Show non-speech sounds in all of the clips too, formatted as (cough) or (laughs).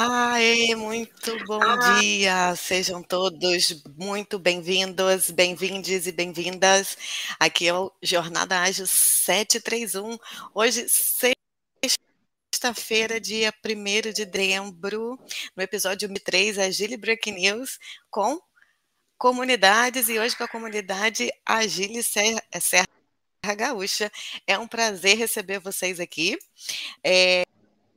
Aê, muito bom dia! Sejam todos muito bem-vindos, bem-vindes e bem-vindas. Aqui é o Jornada Ágil 731. Hoje, sexta-feira, dia 1 de dezembro, no episódio 3, Agile Break News, com comunidades, e hoje com a comunidade Agile Serra, Serra Gaúcha. É um prazer receber vocês aqui. É,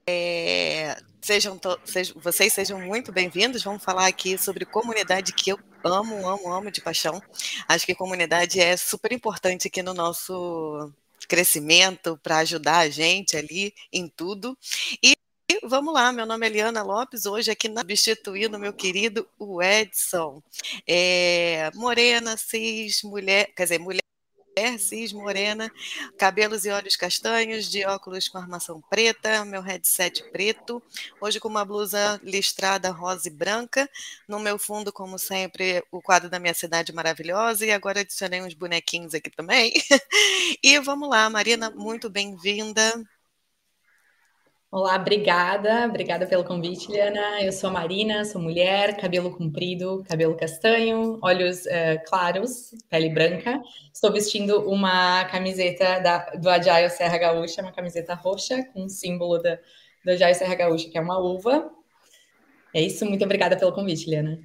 é, sejam, sejam, vocês sejam muito bem-vindos. Vamos falar aqui sobre comunidade que eu amo, amo, amo de paixão. Acho que comunidade é super importante aqui no nosso crescimento para ajudar a gente ali em tudo. E vamos lá, meu nome é Eliana Lopes, hoje aqui substituindo meu querido o Edson. É, morena, cis, mulher, quer dizer, mulher mulher cis, morena, cabelos e olhos castanhos, de óculos com armação preta, meu headset preto, hoje com uma blusa listrada rosa e branca, no meu fundo, como sempre, o quadro da minha cidade maravilhosa, e agora adicionei uns bonequinhos aqui também. (laughs) e vamos lá, Marina, muito bem-vinda. Olá, obrigada, obrigada pelo convite, Liana. Eu sou a Marina, sou mulher, cabelo comprido, cabelo castanho, olhos uh, claros, pele branca. Estou vestindo uma camiseta da, do Agile Serra Gaúcha, uma camiseta roxa com o símbolo da, do Agile Serra Gaúcha, que é uma uva. É isso, muito obrigada pelo convite, Liana.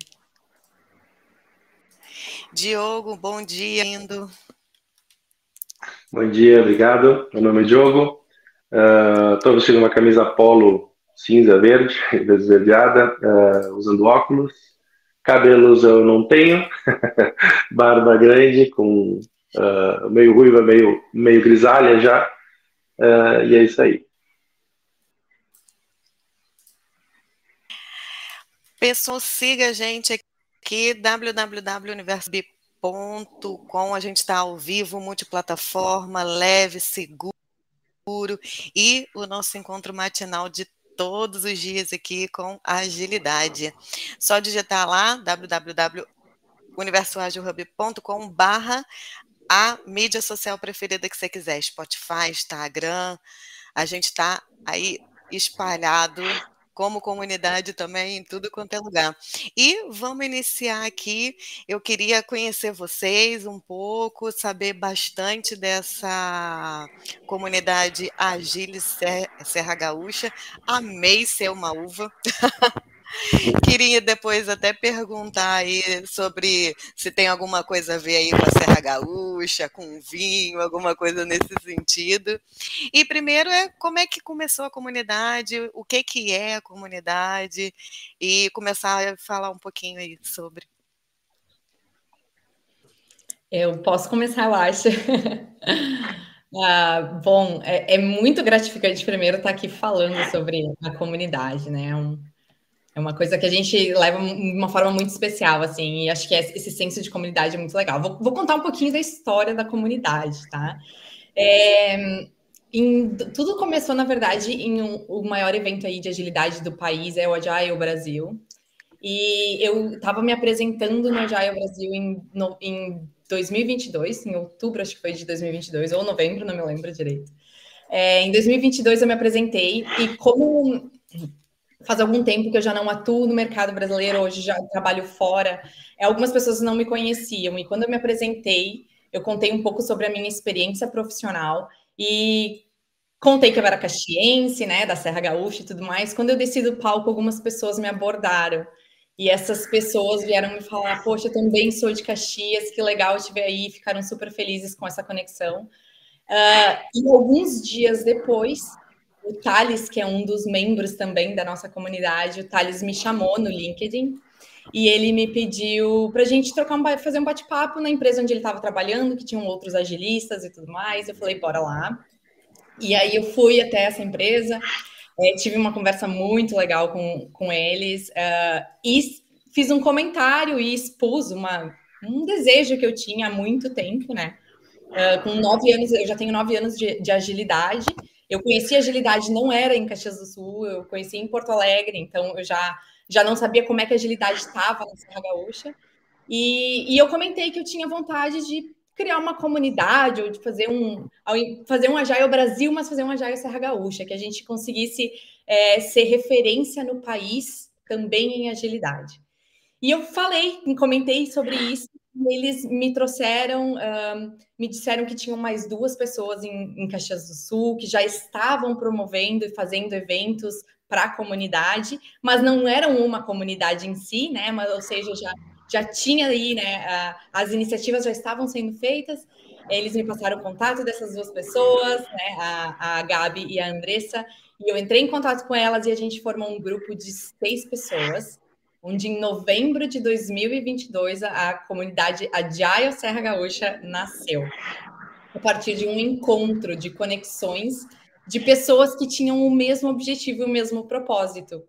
Diogo, bom dia, lindo. Bom dia, obrigado. Meu nome é Diogo, Estou uh, vestindo uma camisa polo cinza verde, (laughs) esverdeada, uh, usando óculos. Cabelos eu não tenho, (laughs) barba grande, com uh, meio ruiva, meio, meio grisalha já. E é isso aí. Pessoal, siga a gente aqui, www.universob.com. A gente está ao vivo, multiplataforma, leve, seguro e o nosso encontro matinal de todos os dias aqui com agilidade. Só digitar lá www.universoagilhub.com barra a mídia social preferida que você quiser, Spotify, Instagram, a gente está aí espalhado como comunidade também em tudo quanto é lugar. E vamos iniciar aqui. Eu queria conhecer vocês um pouco, saber bastante dessa comunidade Agile Serra Gaúcha. Amei ser uma uva. (laughs) (laughs) Queria depois até perguntar aí sobre se tem alguma coisa a ver aí com a Serra Gaúcha, com vinho, alguma coisa nesse sentido. E primeiro é como é que começou a comunidade, o que que é a comunidade e começar a falar um pouquinho aí sobre. Eu posso começar, eu acho. (laughs) ah, bom, é, é, muito gratificante primeiro estar aqui falando sobre a comunidade, né? É um, é uma coisa que a gente leva de uma forma muito especial, assim, e acho que esse senso de comunidade é muito legal. Vou, vou contar um pouquinho da história da comunidade, tá? É, em, tudo começou, na verdade, em um, o maior evento aí de agilidade do país, é o Agile Brasil. E eu estava me apresentando no Agile Brasil em, no, em 2022, em outubro, acho que foi de 2022, ou novembro, não me lembro direito. É, em 2022 eu me apresentei e como faz algum tempo que eu já não atuo no mercado brasileiro, hoje já trabalho fora. É, algumas pessoas não me conheciam e quando eu me apresentei, eu contei um pouco sobre a minha experiência profissional e contei que eu era caxiense, né, da Serra Gaúcha e tudo mais. Quando eu desci do palco, algumas pessoas me abordaram e essas pessoas vieram me falar: Poxa, eu também sou de Caxias, que legal te ver aí. Ficaram super felizes com essa conexão. Uh, e alguns dias depois, o Thales, que é um dos membros também da nossa comunidade, o Thales me chamou no LinkedIn e ele me pediu para a gente trocar um, fazer um bate-papo na empresa onde ele estava trabalhando, que tinham outros agilistas e tudo mais. Eu falei, bora lá. E aí eu fui até essa empresa, é, tive uma conversa muito legal com, com eles uh, e fiz um comentário e expus uma, um desejo que eu tinha há muito tempo, né? Uh, com nove anos, eu já tenho nove anos de, de agilidade eu conheci agilidade, não era em Caxias do Sul, eu conheci em Porto Alegre, então eu já, já não sabia como é que a agilidade estava na Serra Gaúcha. E, e eu comentei que eu tinha vontade de criar uma comunidade ou de fazer um fazer um Agile Brasil, mas fazer um Agile Serra Gaúcha, que a gente conseguisse é, ser referência no país também em agilidade. E eu falei, comentei sobre isso, eles me trouxeram, me disseram que tinham mais duas pessoas em, em Caxias do Sul que já estavam promovendo e fazendo eventos para a comunidade, mas não eram uma comunidade em si, né? Mas, ou seja, já, já tinha aí, né? As iniciativas já estavam sendo feitas. Eles me passaram o contato dessas duas pessoas, né? A, a Gabi e a Andressa, e eu entrei em contato com elas e a gente formou um grupo de seis pessoas onde em novembro de 2022 a, a comunidade Agile Serra Gaúcha nasceu. A partir de um encontro de conexões de pessoas que tinham o mesmo objetivo e o mesmo propósito,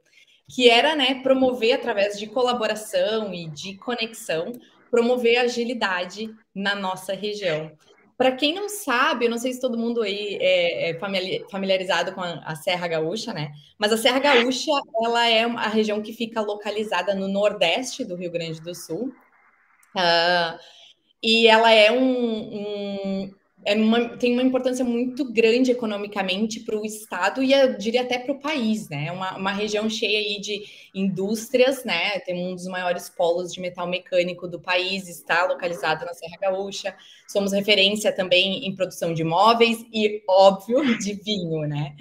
que era né, promover através de colaboração e de conexão, promover agilidade na nossa região. Para quem não sabe, eu não sei se todo mundo aí é, é familiarizado com a, Serra Gaúcha, né? Mas a Serra Gaúcha, ela é a região que fica localizada no nordeste do Rio Grande do Sul. Uh, e ela é um, um, é uma, tem uma importância muito grande economicamente para o Estado e eu diria até para o país, né? Uma, uma região cheia aí de indústrias, né? Tem um dos maiores polos de metal mecânico do país, está localizado na Serra Gaúcha. Somos referência também em produção de móveis e, óbvio, (laughs) de vinho, né?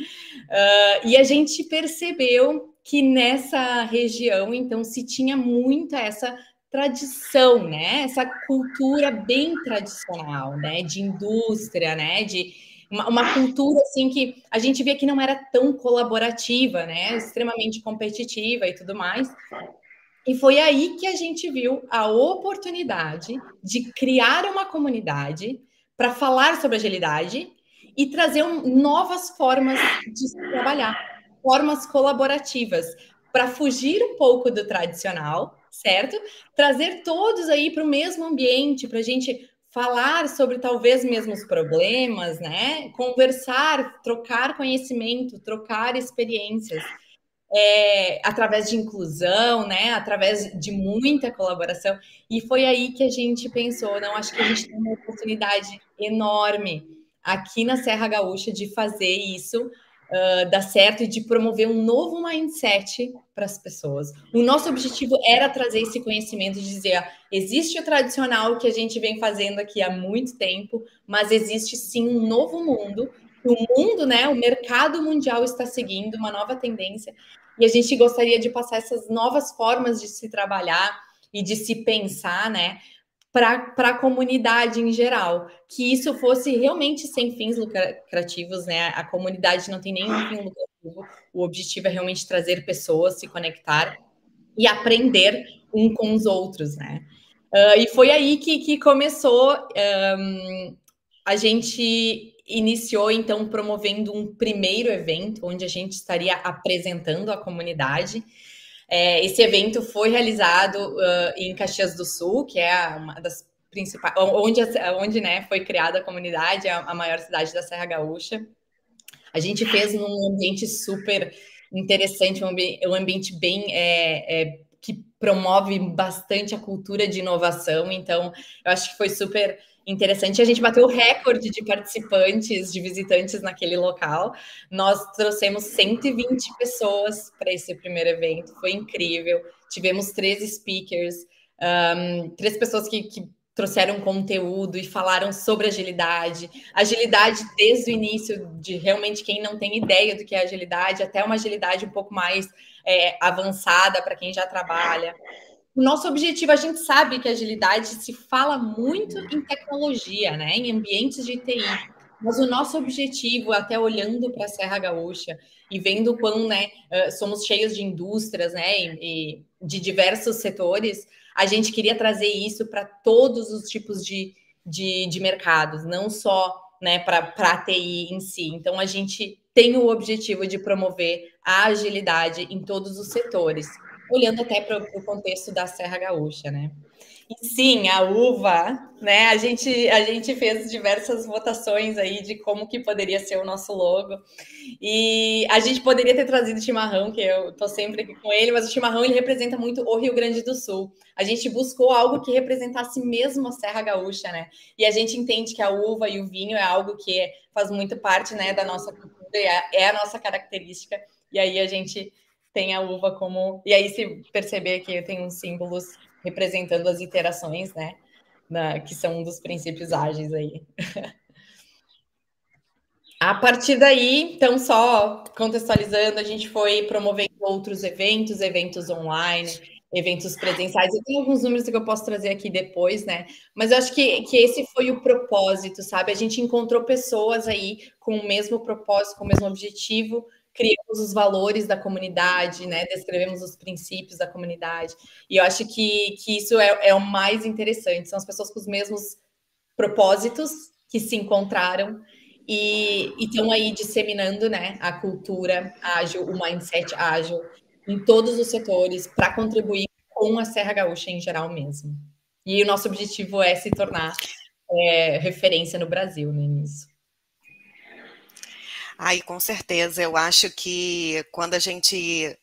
Uh, e a gente percebeu que nessa região, então, se tinha muito essa tradição, né? Essa cultura bem tradicional, né? De indústria, né? De uma, uma, cultura assim que a gente via que não era tão colaborativa, né? Extremamente competitiva e tudo mais. E foi aí que a gente viu a oportunidade de criar uma comunidade para falar sobre agilidade e trazer um, novas formas de se trabalhar, formas colaborativas, para fugir um pouco do tradicional certo? Trazer todos aí para o mesmo ambiente, para a gente falar sobre talvez mesmos problemas, né? Conversar, trocar conhecimento, trocar experiências. É, através de inclusão, né? Através de muita colaboração. E foi aí que a gente pensou, não, acho que a gente tem uma oportunidade enorme aqui na Serra Gaúcha de fazer isso uh, dar certo e de promover um novo mindset para as pessoas. O nosso objetivo era trazer esse conhecimento de dizer: existe o tradicional que a gente vem fazendo aqui há muito tempo, mas existe sim um novo mundo. O mundo, né, o mercado mundial está seguindo uma nova tendência e a gente gostaria de passar essas novas formas de se trabalhar e de se pensar, né, para a comunidade em geral, que isso fosse realmente sem fins lucrativos, né? A comunidade não tem nenhum fim lucrativo, o objetivo é realmente trazer pessoas, se conectar e aprender um com os outros, né? Uh, e foi aí que, que começou, um, a gente iniciou então promovendo um primeiro evento onde a gente estaria apresentando a comunidade. É, esse evento foi realizado uh, em Caxias do Sul, que é uma das principais, onde, onde né, foi criada a comunidade, a, a maior cidade da Serra Gaúcha. A gente fez num ambiente super interessante, um, ambiente, um ambiente bem é, é, que promove bastante a cultura de inovação. Então, eu acho que foi super interessante. A gente bateu o recorde de participantes, de visitantes naquele local. Nós trouxemos 120 pessoas para esse primeiro evento, foi incrível. Tivemos três speakers, um, três pessoas que, que trouxeram conteúdo e falaram sobre agilidade. Agilidade desde o início, de realmente quem não tem ideia do que é agilidade, até uma agilidade um pouco mais é, avançada para quem já trabalha. O nosso objetivo, a gente sabe que agilidade se fala muito em tecnologia, né? Em ambientes de TI. Mas o nosso objetivo, até olhando para a Serra Gaúcha e vendo quão né, somos cheios de indústrias, né? E, de diversos setores, a gente queria trazer isso para todos os tipos de, de, de mercados, não só né, para a TI em si. Então, a gente tem o objetivo de promover a agilidade em todos os setores olhando até para o contexto da Serra Gaúcha, né? E sim, a uva, né? A gente, a gente fez diversas votações aí de como que poderia ser o nosso logo. E a gente poderia ter trazido chimarrão, que eu tô sempre aqui com ele, mas o chimarrão ele representa muito o Rio Grande do Sul. A gente buscou algo que representasse mesmo a Serra Gaúcha, né? E a gente entende que a uva e o vinho é algo que faz muito parte, né, da nossa cultura, é, é a nossa característica E aí a gente tem a uva como. E aí, se perceber que tem uns símbolos representando as iterações, né? Na, que são um dos princípios ágeis aí. (laughs) a partir daí, então, só contextualizando, a gente foi promovendo outros eventos, eventos online, eventos presenciais. Eu tenho alguns números que eu posso trazer aqui depois, né? Mas eu acho que, que esse foi o propósito, sabe? A gente encontrou pessoas aí com o mesmo propósito, com o mesmo objetivo, criamos os valores da comunidade, né? Descrevemos os princípios da comunidade. E eu acho que, que isso é, é o mais interessante. São as pessoas com os mesmos propósitos que se encontraram e estão aí disseminando né, a cultura ágil, o mindset ágil em todos os setores para contribuir com a Serra Gaúcha em geral mesmo. E o nosso objetivo é se tornar é, referência no Brasil né, nisso. Aí, com certeza, eu acho que quando a gente.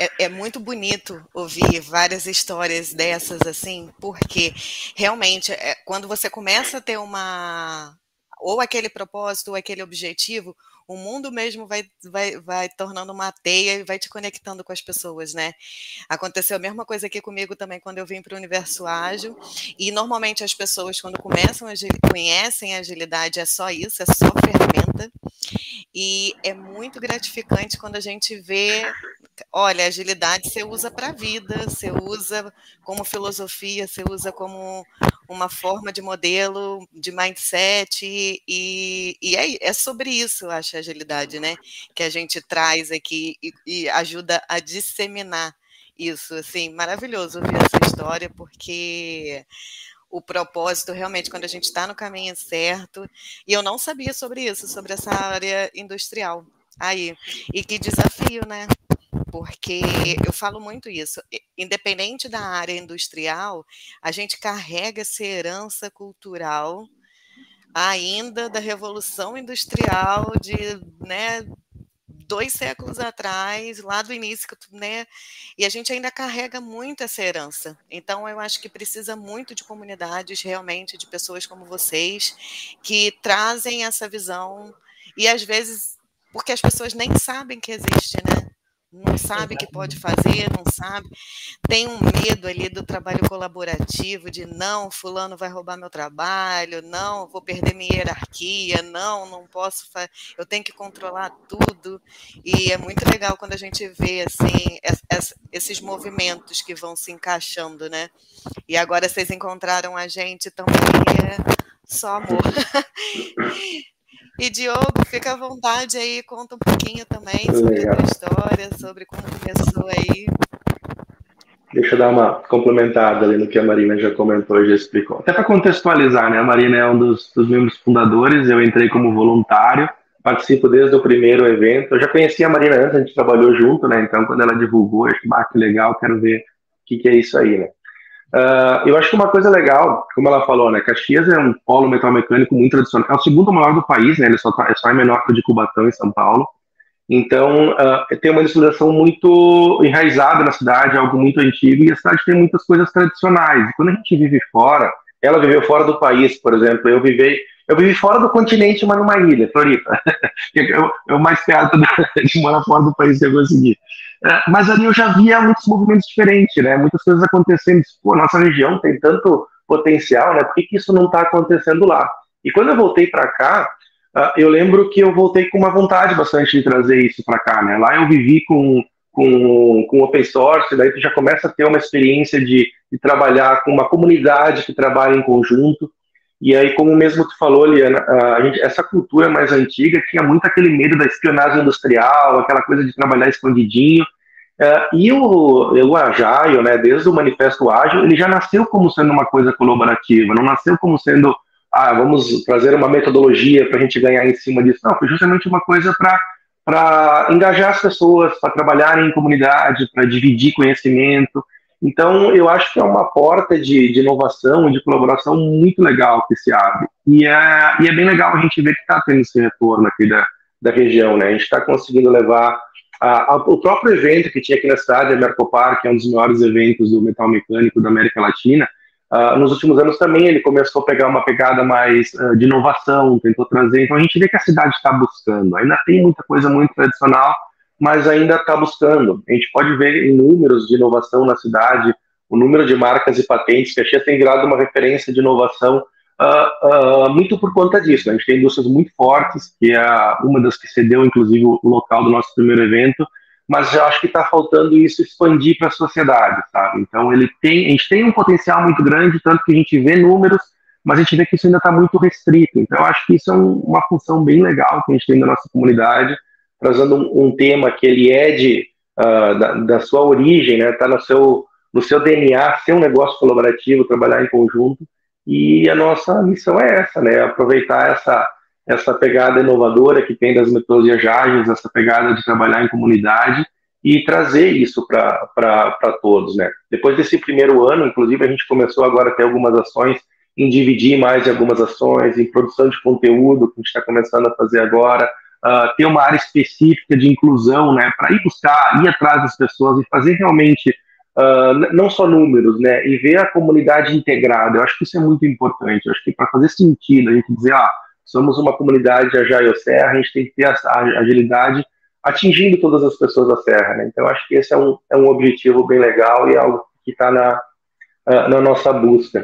É, é, muito bonito ouvir várias histórias dessas, assim, porque realmente, é, quando você começa a ter uma. ou aquele propósito, ou aquele objetivo, o mundo mesmo vai, vai, vai tornando uma teia e vai te conectando com as pessoas, né? Aconteceu a mesma coisa aqui comigo também quando eu vim para o Universo Ágil, e normalmente as pessoas, quando começam a conhecem a agilidade, é só isso, é só ferramenta, e é muito gratificante quando a gente vê olha, agilidade você usa para a vida, você usa como filosofia, você usa como uma forma de modelo, de mindset, e, e é, é, sobre isso, eu acho, a agilidade, né? Que a gente traz aqui e, e ajuda a disseminar isso, assim, maravilhoso ouvir essa história, porque o propósito realmente quando a gente está no caminho certo. E eu não sabia sobre isso, sobre essa área industrial. Aí, e que desafio, né? porque eu falo muito isso. Independente da área industrial, a gente carrega essa herança cultural ainda da revolução industrial de, né, dois séculos atrás, lá do início, né? E a gente ainda carrega muito essa herança. Então, eu acho que precisa muito de comunidades, realmente, de pessoas como vocês, que trazem essa visão. E às vezes, porque as pessoas nem sabem que existe, né? Não sabe o que pode fazer, não sabe, tem um medo ali do trabalho colaborativo, de não, fulano vai roubar meu trabalho, não, vou perder minha hierarquia, não, não posso, eu tenho que controlar tudo, e é muito legal quando a gente vê, assim, esses movimentos que vão se encaixando, né, e agora vocês encontraram a gente também, é só amor. (laughs) E Diogo, fica à vontade aí, conta um pouquinho também sobre Legal. a tua história, sobre como começou aí. Deixa eu dar uma complementada ali no que a Marina já comentou e já explicou. Até para contextualizar, né? A Marina é um dos, dos, membros fundadores, eu entrei como voluntário, participo desde o primeiro evento. Eu já conhecia a Marina antes, a gente trabalhou junto, né? Então, quando ela divulgou, eu achei, ah, que legal, quero ver o que, que é isso aí, né? Uh, eu acho que uma coisa legal, como ela falou, né, Caxias é um polo metal mecânico muito tradicional, é o segundo maior do país, né, ele só, tá, é só é menor que o de Cubatão, em São Paulo. Então, uh, tem uma industrialização muito enraizada na cidade, algo muito antigo, e a cidade tem muitas coisas tradicionais. Quando a gente vive fora, ela viveu fora do país, por exemplo, eu vivi, eu vivi fora do continente, mas numa ilha, Floripa. (laughs) eu, eu mais perto (laughs) de morar fora do país que eu consegui. É, mas ali eu já via muitos movimentos diferentes, né? Muitas coisas acontecendo. Pô, nossa região tem tanto potencial, né? Por que, que isso não está acontecendo lá? E quando eu voltei para cá, uh, eu lembro que eu voltei com uma vontade bastante de trazer isso para cá, né? Lá eu vivi com, com, com open source, daí tu já começa a ter uma experiência de, de trabalhar com uma comunidade que trabalha em conjunto. E aí, como mesmo tu falou, Liana, gente, essa cultura mais antiga tinha muito aquele medo da espionagem industrial, aquela coisa de trabalhar escondidinho. Uh, e o, o Agile, né, desde o Manifesto Ágil, ele já nasceu como sendo uma coisa colaborativa, não nasceu como sendo, ah, vamos trazer uma metodologia para a gente ganhar em cima disso. Não, foi justamente uma coisa para engajar as pessoas, para trabalhar em comunidade, para dividir conhecimento. Então, eu acho que é uma porta de, de inovação, de colaboração muito legal que se abre. E é, e é bem legal a gente ver que está tendo esse retorno aqui da, da região, né? A gente está conseguindo levar a, a, o próprio evento que tinha aqui na cidade, a Mercopar, que é um dos maiores eventos do metal mecânico da América Latina, uh, nos últimos anos também ele começou a pegar uma pegada mais uh, de inovação, tentou trazer. Então a gente vê que a cidade está buscando. Ainda tem muita coisa muito tradicional, mas ainda está buscando. A gente pode ver em números de inovação na cidade, o número de marcas e patentes, que a Chia tem virado uma referência de inovação uh, uh, muito por conta disso. A gente tem indústrias muito fortes, que é uma das que cedeu, inclusive, o local do nosso primeiro evento, mas eu acho que está faltando isso expandir para a sociedade, sabe? Então, ele tem, a gente tem um potencial muito grande, tanto que a gente vê números, mas a gente vê que isso ainda está muito restrito. Então, eu acho que isso é um, uma função bem legal que a gente tem na nossa comunidade, trazendo um, um tema que ele é de, uh, da, da, sua origem, né? Está no seu, no seu DNA, ser um negócio colaborativo, trabalhar em conjunto, e a nossa missão é essa, né? Aproveitar essa, essa pegada inovadora que tem das metodologias ágeis, essa pegada de trabalhar em comunidade e trazer isso para todos, né? Depois desse primeiro ano, inclusive, a gente começou agora a ter algumas ações em dividir mais algumas ações, em produção de conteúdo, que a gente está começando a fazer agora, uh, ter uma área específica de inclusão, né, para ir buscar, ir atrás das pessoas e fazer realmente uh, não só números, né, e ver a comunidade integrada. Eu acho que isso é muito importante. Eu acho que para fazer sentido a gente dizer, ah, somos uma comunidade de Ajaio Serra, a gente tem que ter essa agilidade atingindo todas as pessoas da Serra. Né? Então, acho que esse é um, é um objetivo bem legal e é algo que está na, uh, na nossa busca.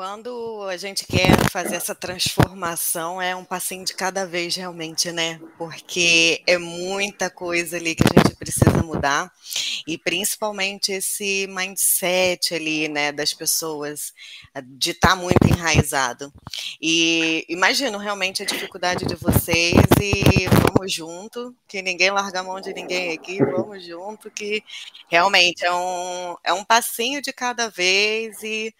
Quando a gente quer fazer essa transformação, é um passinho de cada vez, realmente, né? Porque é muita coisa ali que a gente precisa mudar, e principalmente esse mindset ali, né, das pessoas, de estar tá muito enraizado. E imagino realmente a dificuldade de vocês, e vamos junto, que ninguém larga a mão de ninguém aqui, vamos junto, que realmente é um, é um passinho de cada vez, e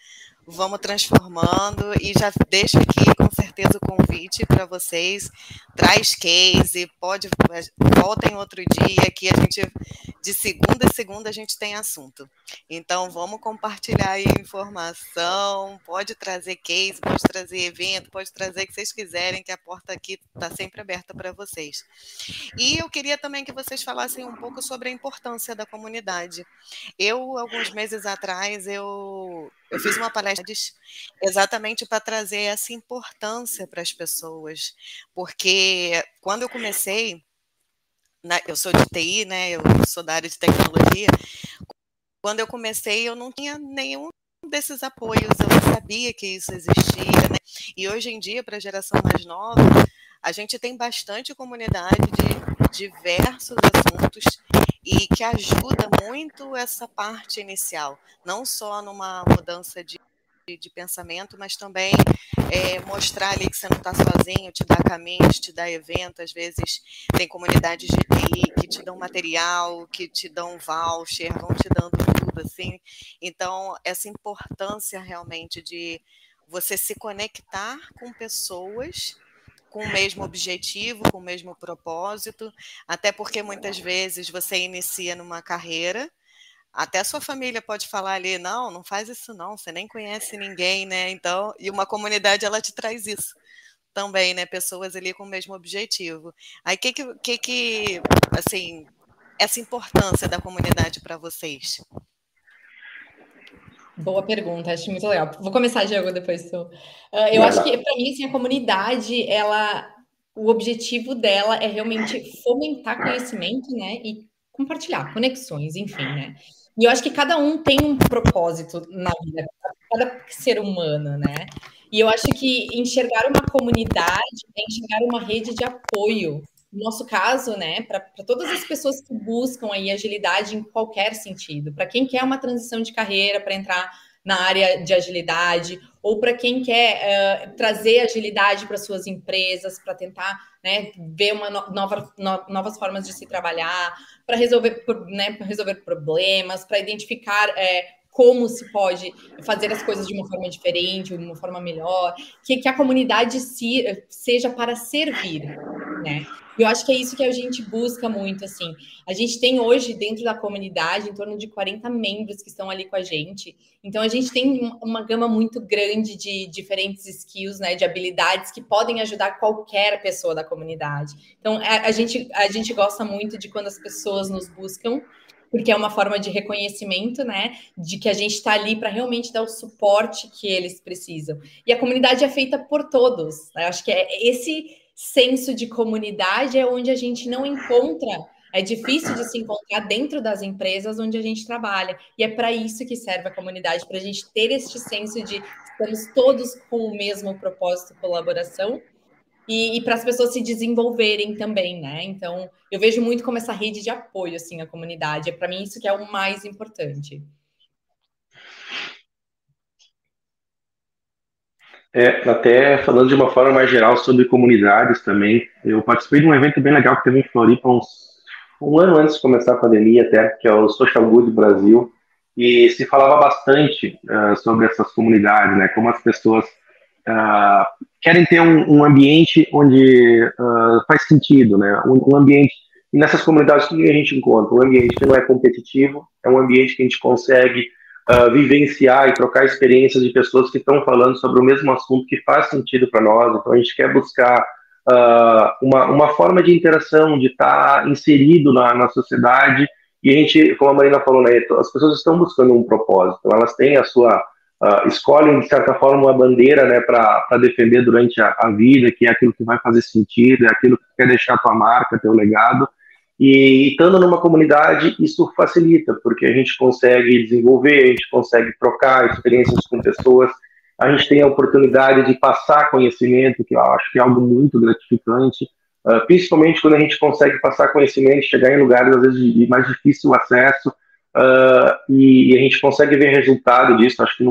vamos transformando e já deixo aqui com certeza o convite para vocês. Traz case, pode voltem outro dia que a gente de segunda a segunda a gente tem assunto. Então vamos compartilhar aí informação, pode trazer case, pode trazer evento, pode trazer o que vocês quiserem, que a porta aqui está sempre aberta para vocês. E eu queria também que vocês falassem um pouco sobre a importância da comunidade. Eu alguns meses atrás eu eu fiz uma palestra exatamente para trazer essa importância para as pessoas, porque quando eu comecei, eu sou de TI, né? Eu sou da área de tecnologia. Quando eu comecei, eu não tinha nenhum desses apoios, eu não sabia que isso existia, né? E hoje em dia, para a geração mais nova, a gente tem bastante comunidade de diversos assuntos e que ajuda muito essa parte inicial, não só numa mudança de, de, de pensamento, mas também é, mostrar ali que você não está sozinho, te dá caminhos, te dá evento, às vezes tem comunidades de TI que te dão material, que te dão voucher, vão te dando tudo assim. Então, essa importância realmente de você se conectar com pessoas com o mesmo objetivo, com o mesmo propósito, até porque muitas vezes você inicia numa carreira, até a sua família pode falar ali, não, não faz isso não, você nem conhece ninguém, né? Então, e uma comunidade ela te traz isso também, né? Pessoas ali com o mesmo objetivo. Aí que que, que, que assim, essa importância da comunidade para vocês? Boa pergunta, acho muito legal. Vou começar, Diego, depois tu. Uh, eu acho que, para mim, assim, a comunidade, ela, o objetivo dela é realmente fomentar conhecimento, né? E compartilhar conexões, enfim, né? E eu acho que cada um tem um propósito na vida, cada ser humano, né? E eu acho que enxergar uma comunidade é enxergar uma rede de apoio no nosso caso, né, para todas as pessoas que buscam aí agilidade em qualquer sentido, para quem quer uma transição de carreira para entrar na área de agilidade, ou para quem quer uh, trazer agilidade para suas empresas, para tentar né, ver uma no nova, no novas formas de se trabalhar, para resolver, né, resolver problemas, para identificar é, como se pode fazer as coisas de uma forma diferente, de uma forma melhor, que, que a comunidade se, seja para servir, né? eu acho que é isso que a gente busca muito, assim. A gente tem hoje, dentro da comunidade, em torno de 40 membros que estão ali com a gente. Então, a gente tem uma gama muito grande de diferentes skills, né, de habilidades que podem ajudar qualquer pessoa da comunidade. Então, a, gente, a gente gosta muito de quando as pessoas nos buscam porque é uma forma de reconhecimento, né, de que a gente está ali para realmente dar o suporte que eles precisam. E a comunidade é feita por todos. Né? Acho que é esse senso de comunidade é onde a gente não encontra é difícil de se encontrar dentro das empresas onde a gente trabalha. E é para isso que serve a comunidade, para a gente ter este senso de estamos todos com o mesmo propósito, colaboração, e, e para as pessoas se desenvolverem também, né? Então, eu vejo muito como essa rede de apoio, assim, a comunidade. É para mim isso que é o mais importante. É, até falando de uma forma mais geral sobre comunidades também, eu participei de um evento bem legal que teve em Floripa uns um ano antes de começar a pandemia até, que é o Social Good Brasil, e se falava bastante uh, sobre essas comunidades, né, como as pessoas uh, querem ter um, um ambiente onde uh, faz sentido, né, um, um, ambiente, e nessas comunidades o que a gente encontra? Um ambiente que não é competitivo, é um ambiente que a gente consegue vivenciar e trocar experiências de pessoas que estão falando sobre o mesmo assunto que faz sentido para nós, então a gente quer buscar uh, uma, uma forma de interação, de estar tá inserido na, na sociedade. E a gente, como a Marina falou, né, as pessoas estão buscando um propósito, elas têm a sua, uh, escolhem de certa forma uma bandeira né, para defender durante a, a, vida, que é aquilo que vai fazer sentido, é aquilo que quer deixar tua marca, teu legado. E estando numa comunidade, isso facilita, porque a gente consegue desenvolver, a gente consegue trocar experiências com pessoas a gente tem a oportunidade de passar conhecimento, que eu acho que é algo muito gratificante, uh, principalmente quando a gente consegue passar conhecimento, chegar em lugares às vezes de mais difícil acesso, uh, e, e, a gente consegue ver resultado disso. Acho que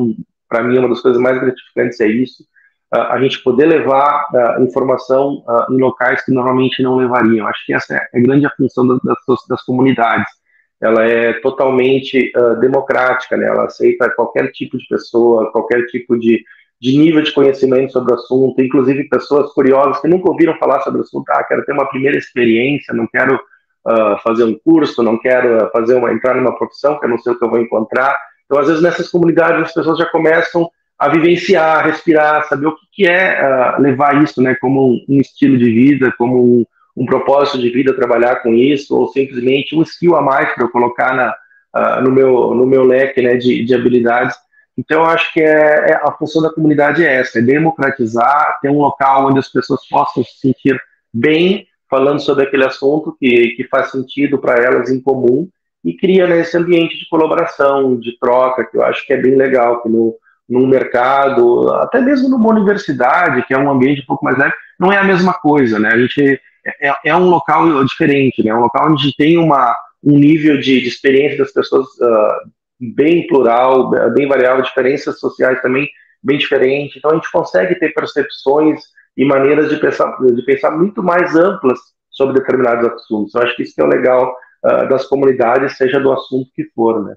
para mim uma das coisas mais gratificantes é isso. A gente poder levar informação em locais que normalmente não levariam. Acho que essa é a grande função das, das comunidades ela é totalmente democrática, né? ela aceita qualquer tipo de pessoa, qualquer tipo de, de nível de conhecimento sobre o assunto, inclusive pessoas curiosas que nunca ouviram falar sobre o assunto, ah, quero ter uma primeira experiência, não quero uh, fazer um curso, não quero fazer uma, entrar numa profissão que eu não sei o que eu vou encontrar. Então, às vezes, nessas comunidades, as pessoas já começam a vivenciar, a respirar, saber o que, é uh, levar isso né, como um, um estilo de vida, como um, um propósito de vida trabalhar com isso, ou simplesmente um skill a mais para eu colocar na, uh, no, meu, no meu leque né, de, de habilidades. Então, eu acho que é, é, a função da comunidade é essa, é democratizar, ter um local onde as pessoas possam se sentir bem falando sobre aquele assunto que, que faz sentido para elas em comum e cria né, esse ambiente de colaboração, de troca, que eu acho que é bem legal, que no, num mercado, até mesmo numa universidade, que é um ambiente um pouco mais leve, não é a mesma coisa, né? A gente é, é um local diferente, né? Um local onde tem uma, um nível de, de experiência das pessoas uh, bem plural, bem variável, diferenças sociais também bem diferentes. Então a gente consegue ter percepções e maneiras de pensar, de pensar muito mais amplas sobre determinados assuntos. Eu acho que isso que é o legal uh, das comunidades, seja do assunto que for, né?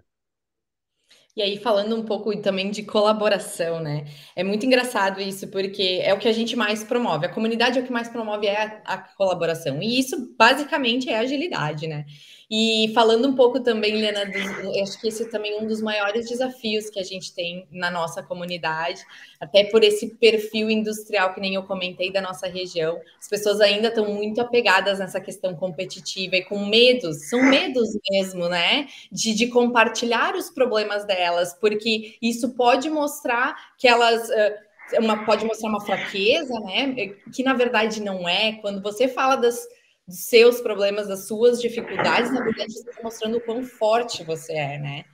E aí, falando um pouco também de colaboração, né? É muito engraçado isso, porque é o que a gente mais promove. A comunidade é o que mais promove é a, a colaboração. E isso, basicamente, é agilidade, né? E falando um pouco também, dos, acho que esse é também um dos maiores desafios que a gente tem na nossa comunidade, até por esse perfil industrial que nem eu comentei da nossa região. As pessoas ainda estão muito apegadas nessa questão competitiva e com medos, são medos mesmo, né? De, de compartilhar os problemas delas, porque isso pode mostrar que elas. Uh, uma, pode mostrar uma fraqueza, né? Que na verdade não é. Quando você fala das dos seus problemas, das suas dificuldades, na verdade, você está mostrando o quão forte você é, né?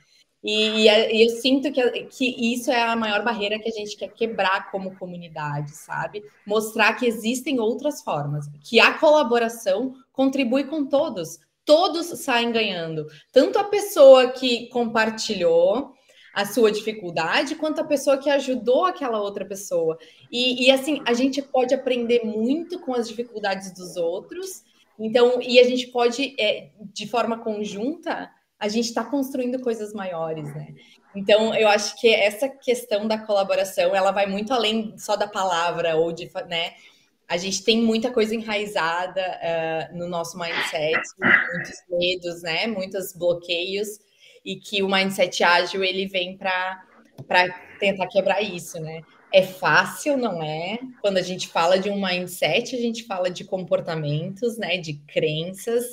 E, e, eu sinto que, que isso é a maior barreira que a gente quer quebrar como comunidade, sabe? Mostrar que existem outras formas, que a colaboração contribui com todos, todos saem ganhando. Tanto a pessoa que compartilhou a sua dificuldade, quanto a pessoa que ajudou aquela outra pessoa. E, e assim, a gente pode aprender muito com as dificuldades dos outros então, e a gente pode, é, de forma conjunta, a gente está construindo coisas maiores, né? Então, eu acho que essa questão da colaboração, ela vai muito além só da palavra ou de, né? A gente tem muita coisa enraizada uh, no nosso mindset, muitos medos, né? Muitos bloqueios e que o mindset ágil ele vem para tentar quebrar isso, né? É fácil, não é? Quando a gente fala de um mindset, a gente fala de comportamentos, né, de crenças,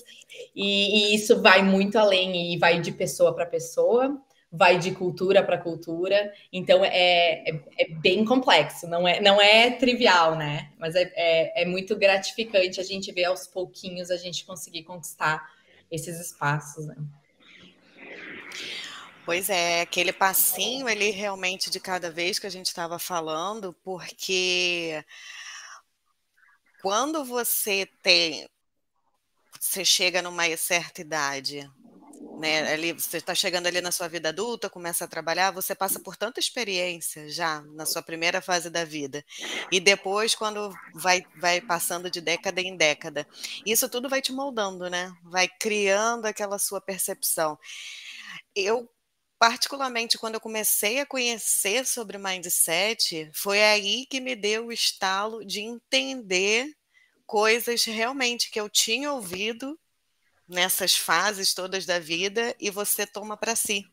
e, e isso vai muito além e vai de pessoa para pessoa, vai de cultura para cultura, então é, é, é, bem complexo, não é, não é trivial, né? Mas é, é, é muito gratificante a gente ver aos pouquinhos a gente conseguir conquistar esses espaços, né? Pois é, aquele passinho ele realmente de cada vez que a gente estava falando, porque quando você tem, você chega numa certa idade, né? Ali você está chegando ali na sua vida adulta, começa a trabalhar, você passa por tanta experiência já na sua primeira fase da vida e depois quando vai vai passando de década em década, isso tudo vai te moldando, né? Vai criando aquela sua percepção. Eu particularmente quando eu comecei a conhecer sobre mindset, foi aí que me deu o estalo de entender coisas realmente que eu tinha ouvido nessas fases todas da vida e você toma para si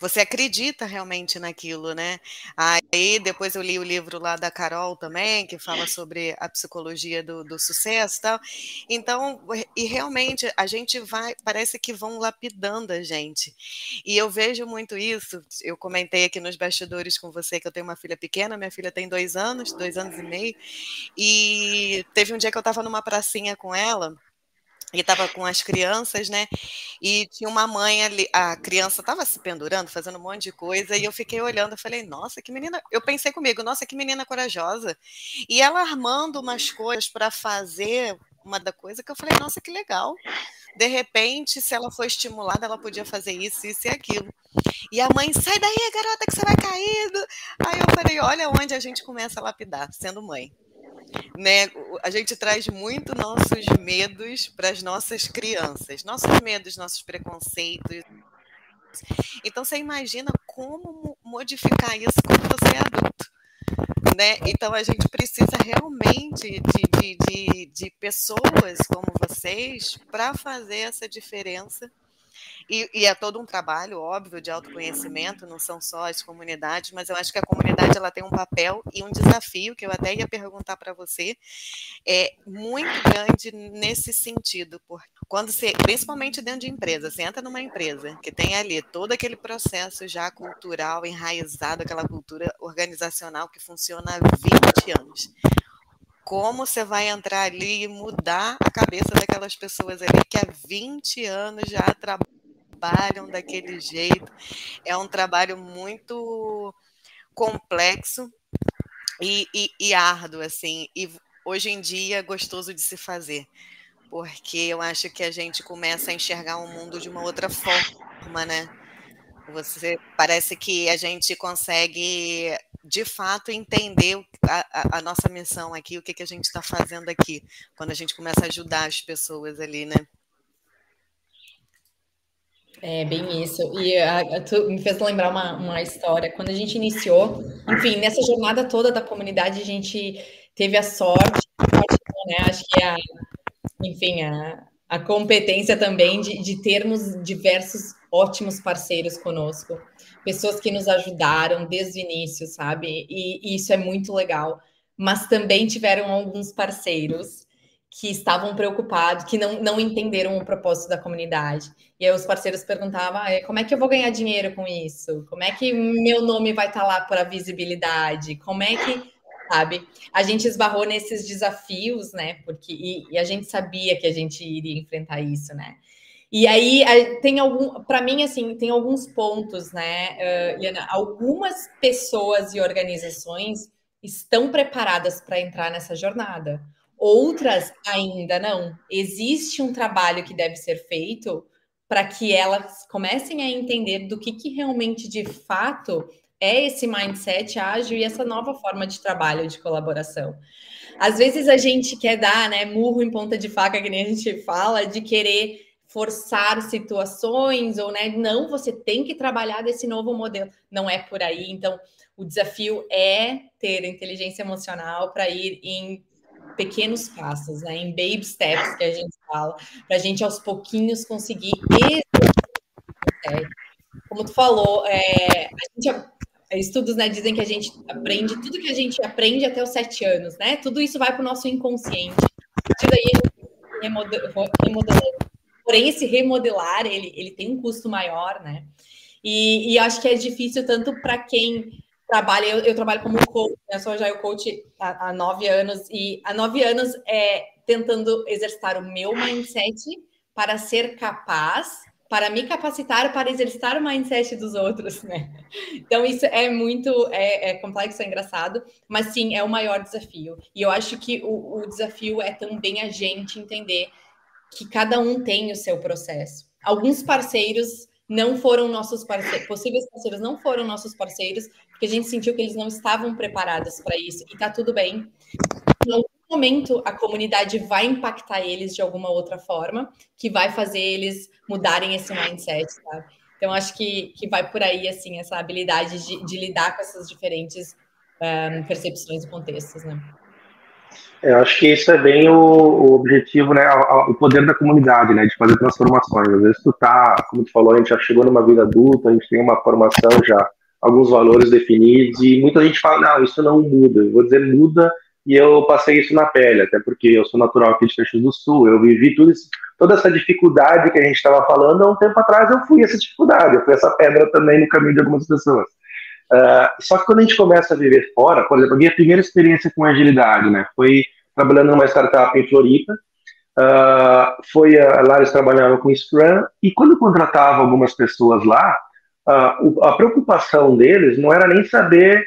você acredita realmente naquilo, né? Aí depois eu li o livro lá da Carol também, que fala sobre a psicologia do, do sucesso e tal. Então, e realmente a gente vai, parece que vão lapidando a gente. E eu vejo muito isso. Eu comentei aqui nos bastidores com você que eu tenho uma filha pequena, minha filha tem dois anos, dois anos e meio, e teve um dia que eu estava numa pracinha com ela e estava com as crianças, né? E tinha uma mãe ali, a criança estava se pendurando, fazendo um monte de coisa, e eu fiquei olhando, eu falei, nossa, que menina. Eu pensei comigo, nossa, que menina corajosa. E ela armando umas coisas para fazer uma da coisa que eu falei, nossa, que legal. De repente, se ela for estimulada, ela podia fazer isso, isso e aquilo. E a mãe, sai daí, garota, que você vai cair. Aí eu falei, olha onde a gente começa a lapidar, sendo mãe né? A gente traz muito nossos medos para as nossas crianças, nossos medos, nossos preconceitos. Então você imagina como modificar isso quando você é adulto. Né? Então a gente precisa realmente de, de, de, de pessoas como vocês para fazer essa diferença e, e, é todo um trabalho, óbvio, de autoconhecimento, não são só as comunidades, mas eu acho que a comunidade ela tem um papel e um desafio, que eu até ia perguntar para você, é muito grande nesse sentido, porque quando você, principalmente dentro de empresa, você entra numa empresa que tem ali todo aquele processo já cultural, enraizado, aquela cultura organizacional que funciona há 20 anos como você vai entrar ali e mudar a cabeça daquelas pessoas ali que há 20 anos já trabalham daquele jeito. É um trabalho muito complexo e, e, e árduo, assim, e hoje em dia é gostoso de se fazer, porque eu acho que a gente começa a enxergar o mundo de uma outra forma, né? Você parece que a gente consegue de fato entender a, a, nossa missão aqui, o que, que a gente está fazendo aqui, quando a gente começa a ajudar as pessoas ali, né? É bem isso. E a, a, tu me fez lembrar uma, uma história. Quando a gente iniciou, enfim, nessa jornada toda da comunidade, a gente teve a sorte, né? Acho que a, enfim, a, a competência também de, de termos diversos ótimos parceiros conosco, pessoas que nos ajudaram desde o início, sabe? E, e isso é muito legal. Mas também tiveram alguns parceiros que estavam preocupados, que não, não entenderam o propósito da comunidade. E aí os parceiros perguntavam: ah, como é que eu vou ganhar dinheiro com isso? Como é que meu nome vai estar tá lá para visibilidade? Como é que. Sabe? A gente esbarrou nesses desafios, né? Porque e, e a gente sabia que a gente iria enfrentar isso, né? E aí tem algum, para mim assim, tem alguns pontos, né, uh, Liana? Algumas pessoas e organizações estão preparadas para entrar nessa jornada. Outras ainda não. Existe um trabalho que deve ser feito para que elas comecem a entender do que, que realmente de fato é esse mindset ágil e essa nova forma de trabalho de colaboração. Às vezes a gente quer dar, né, murro em ponta de faca, que nem a gente fala, de querer forçar situações ou, né, não, você tem que trabalhar desse novo modelo. Não é por aí. Então, o desafio é ter inteligência emocional para ir em pequenos passos, né? Em baby steps que a gente fala, para a gente aos pouquinhos conseguir como tu falou, é, gente estudos né, dizem que a gente aprende tudo que a gente aprende até os sete anos, né? Tudo isso vai para o nosso inconsciente. A partir daí a gente remodelar. Porém, esse remodelar ele, ele tem um custo maior, né? E, e acho que é difícil tanto para quem trabalha, eu, eu, trabalho como coach, né? eu sou já o coach há, há, nove anos, e há nove anos é tentando exercitar o meu mindset para ser capaz para me capacitar para exercitar o mindset dos outros, né? Então, isso é muito é, é, complexo, é engraçado, mas sim, é o maior desafio. E eu acho que o, o desafio é também a gente entender que cada um tem o seu processo. Alguns parceiros não foram nossos parceiros, possíveis parceiros não foram nossos parceiros, porque a gente sentiu que eles não estavam preparados para isso, e tá tudo bem momento a comunidade vai impactar eles de alguma outra forma, que vai fazer eles mudarem esse mindset, sabe? Então, acho que, que vai por aí, assim, essa habilidade de, de lidar com essas diferentes um, percepções e contextos, né? É, eu acho que isso é bem o, o objetivo, né? O, poder da comunidade, né? De fazer transformações. Às vezes tu tá, como tu falou, a gente já chegou numa vida adulta, a gente tem uma formação já, alguns valores definidos, e muita gente fala, não, isso não muda. Eu vou dizer, muda e eu passei isso na pele, até porque eu sou natural aqui de Caxias do Sul, eu vivi tudo isso, toda essa dificuldade que a gente estava falando, há um tempo atrás eu fui essa dificuldade, eu fui essa pedra também no caminho de algumas pessoas. Uh, só que quando a gente começa a viver fora, por exemplo, a minha primeira experiência com agilidade, né, foi trabalhando numa startup em Floripa, uh, foi a Laris trabalhava com Scrum, e quando contratava algumas pessoas lá, uh, a preocupação deles não era nem saber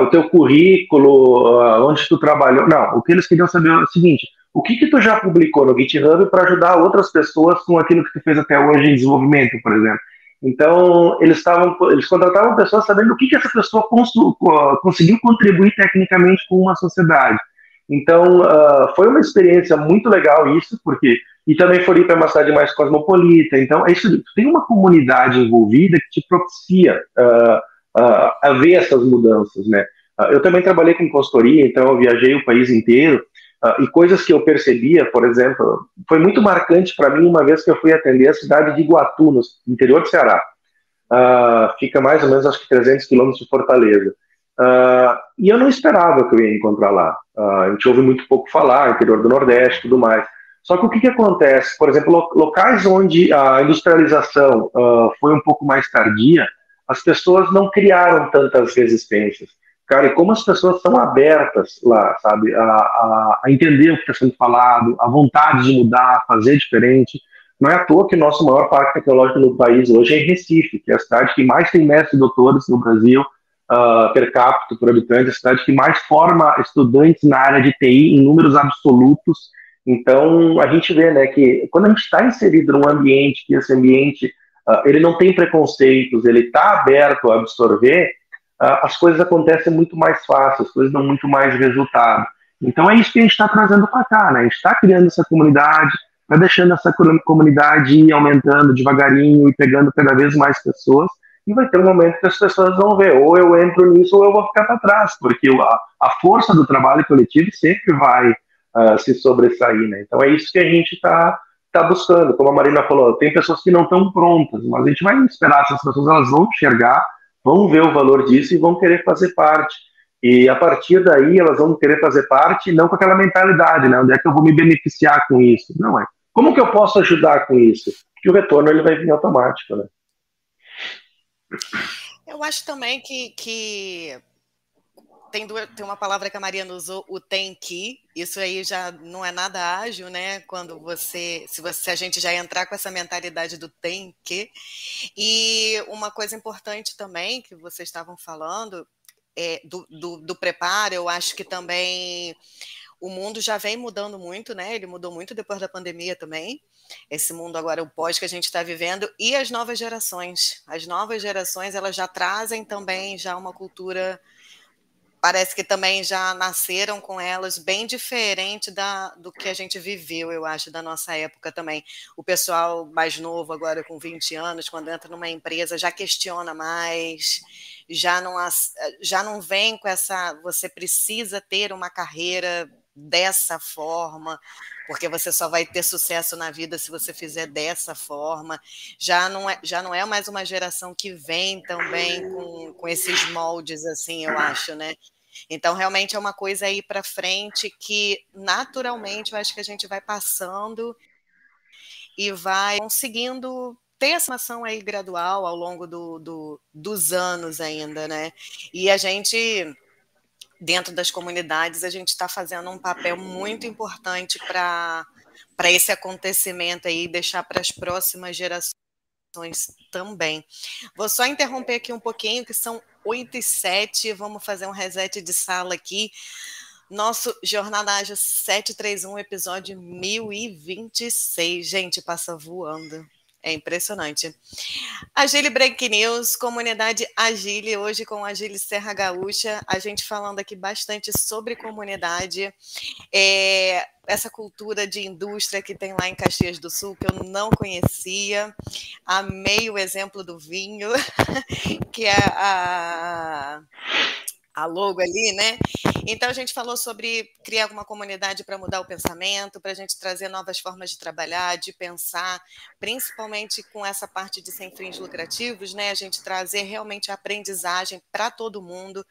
o teu currículo, onde tu trabalhou. Não, o que eles queriam saber é o seguinte: o que que tu já publicou no GitHub para ajudar outras pessoas com aquilo que tu fez até hoje em desenvolvimento, por exemplo. Então, eles estavam, eles contratavam pessoas sabendo o que que essa pessoa conseguiu contribuir tecnicamente com uma sociedade. Então, uh, foi uma experiência muito legal isso, porque e também Floripa é uma cidade mais cosmopolita. Então, é isso. Tem uma comunidade envolvida que te propicia uh, uh, a ver essas mudanças, né? Eu também trabalhei com consultoria, então eu viajei o país inteiro uh, e coisas que eu percebia, por exemplo, foi muito marcante para mim uma vez que eu fui atender a cidade de Iguatu, no interior do Ceará. fica mais ou menos, acho que 300 quilômetros de Fortaleza. e eu não esperava que eu ia encontrar lá. a gente ouve muito pouco falar, interior do Nordeste tudo mais. Só que o que, que acontece? Por exemplo, locais onde a industrialização foi um pouco mais tardia, as pessoas não criaram tantas resistências. Cara, e como as pessoas são abertas lá, sabe, a, a, a entender o que está sendo falado, a vontade de mudar, fazer diferente. Não é à toa que o nosso maior parque tecnológico no país hoje é em Recife, que é a cidade que mais tem mestres e doutores no Brasil, uh, per capita, por habitante, a cidade que mais forma estudantes na área de TI em números absolutos. Então, a gente vê né, que quando a gente está inserido num ambiente, que esse ambiente uh, ele não tem preconceitos, ele está aberto a absorver, as coisas acontecem muito mais fácil, as coisas dão muito mais resultado. Então é isso que a gente está trazendo para cá, né? A gente está criando essa comunidade, está deixando essa comunidade ir aumentando devagarinho e pegando cada vez mais pessoas. E vai ter um momento que as pessoas vão ver, ou eu entro nisso ou eu vou ficar para trás, porque a, a, força do trabalho coletivo sempre vai uh, se sobressair, né? Então é isso que a gente está está buscando. Como a Marina falou, tem pessoas que não estão prontas, mas a gente vai esperar essas pessoas, elas vão enxergar, vão ver o valor disso e vão querer fazer parte. E a partir daí elas vão querer fazer parte, não com aquela mentalidade, né? Onde é que eu vou me beneficiar com isso? Não é. Como que eu posso ajudar com isso? Porque o retorno ele vai vir automático, né? Eu acho também que, que tem, duas, tem uma palavra que a Mariana usou, o tem que. Isso aí já não é nada ágil, né? Quando você, se você, se a gente já entrar com essa mentalidade do tem que. E uma coisa importante também que vocês estavam falando é, do, do, do preparo, eu acho que também o mundo já vem mudando muito, né? Ele mudou muito depois da pandemia também. Esse mundo agora, o pós que a gente está vivendo, e as novas gerações. As novas gerações, elas já trazem também já uma cultura parece que também já nasceram com elas bem diferente da, do que a gente viveu, eu acho, da nossa época também. O pessoal mais novo, agora com 20 anos, quando entra numa empresa, já questiona mais, já não, já não vem com essa. Você precisa ter uma carreira dessa forma, porque você só vai ter sucesso na vida se você fizer dessa forma. Já não é, já não é mais uma geração que vem também com, com esses moldes, assim, eu acho, né? Então, realmente é uma coisa aí para frente que, naturalmente, eu acho que a gente vai passando e vai conseguindo ter essa ação aí gradual ao longo do, do, dos anos ainda, né? E a gente dentro das comunidades, a gente está fazendo um papel muito importante para esse acontecimento aí, deixar para as próximas gerações também. Vou só interromper aqui um pouquinho, que são 8 e 7, vamos fazer um reset de sala aqui. Nosso Jornada Ágil 731, episódio 1026. Gente, passa voando. É impressionante. Agile Break News, comunidade Agile, hoje com Agile Serra Gaúcha, a gente falando aqui bastante sobre comunidade, é, essa cultura de indústria que tem lá em Caxias do Sul, que eu não conhecia. Amei o exemplo do vinho, (laughs) que é a, a logo ali, né? Então a gente falou sobre criar uma comunidade para mudar o pensamento, para a gente trazer novas formas de trabalhar, de pensar, principalmente com essa parte de sem fins lucrativos, né? A gente trazer realmente aprendizagem para todo mundo,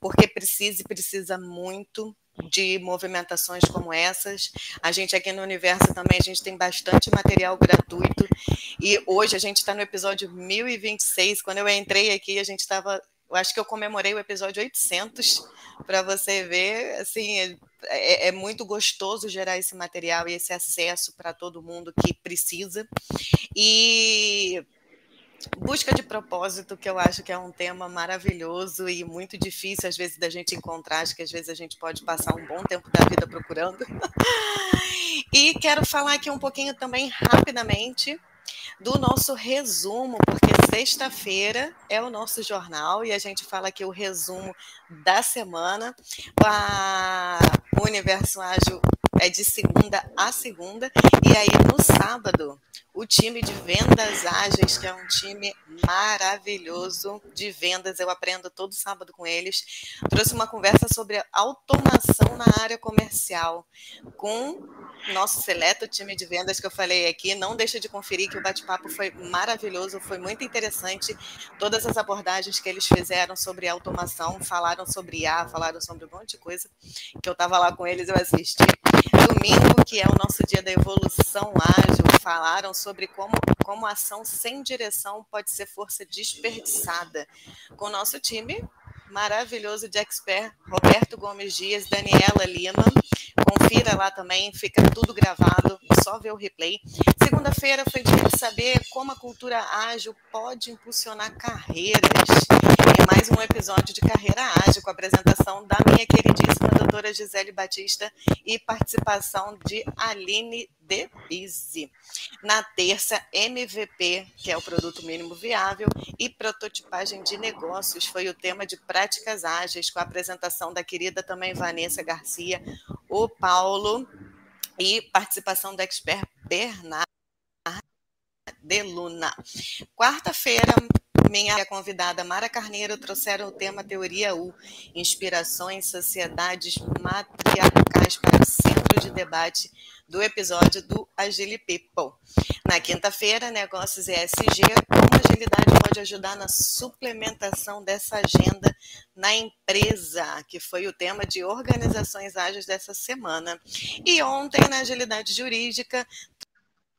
porque precisa e precisa muito de movimentações como essas. A gente aqui no Universo também, a gente tem bastante material gratuito. E hoje a gente está no episódio 1026. Quando eu entrei aqui, a gente estava eu acho que eu comemorei o episódio 800 para você ver, assim, é, é, é, muito gostoso gerar esse material e esse acesso para todo mundo que precisa. E busca de propósito, que eu acho que é um tema maravilhoso e muito difícil às vezes da gente encontrar, acho que às vezes a gente pode passar um bom tempo da vida procurando. (laughs) e quero falar aqui um pouquinho também rapidamente do nosso resumo, porque sexta-feira é o nosso jornal e a gente fala aqui o resumo da semana. A Universo Ágil é de segunda a segunda, e aí no sábado, o time de vendas ágeis, que é um time maravilhoso de vendas, eu aprendo todo sábado com eles, trouxe uma conversa sobre automação na área comercial com nosso seleto time de vendas que eu falei aqui. Não deixa de conferir que o bate-papo foi maravilhoso, foi muito interessante. Todas as abordagens que eles fizeram sobre automação, falaram sobre IA, falaram sobre um monte de coisa que eu estava lá com eles, eu assisti. Domingo, que é o nosso dia da evolução ágil, falaram sobre como, como ação sem direção pode ser força desperdiçada. Com o nosso time maravilhoso de expert, Roberto Gomes Dias, Daniela Lima. Confira lá também, fica tudo gravado, só ver o replay. Segunda-feira foi dia de saber como a cultura ágil pode impulsionar carreiras. É mais um episódio de Carreira Ágil, com a apresentação da minha queridíssima doutora Gisele Batista e participação de Aline de Bizi. Na terça, MVP, que é o produto mínimo viável, e prototipagem de negócios foi o tema de práticas ágeis, com a apresentação da querida também Vanessa Garcia, o Paulo e participação da expert Bernardo de Luna. Quarta-feira, minha convidada Mara Carneiro trouxeram o tema Teoria U, Inspirações, Sociedades Matriarcais para o Centro de Debate do episódio do Agile People. Na quinta-feira, Negócios ESG, como a agilidade pode ajudar na suplementação dessa agenda na empresa, que foi o tema de organizações ágeis dessa semana. E ontem, na agilidade jurídica,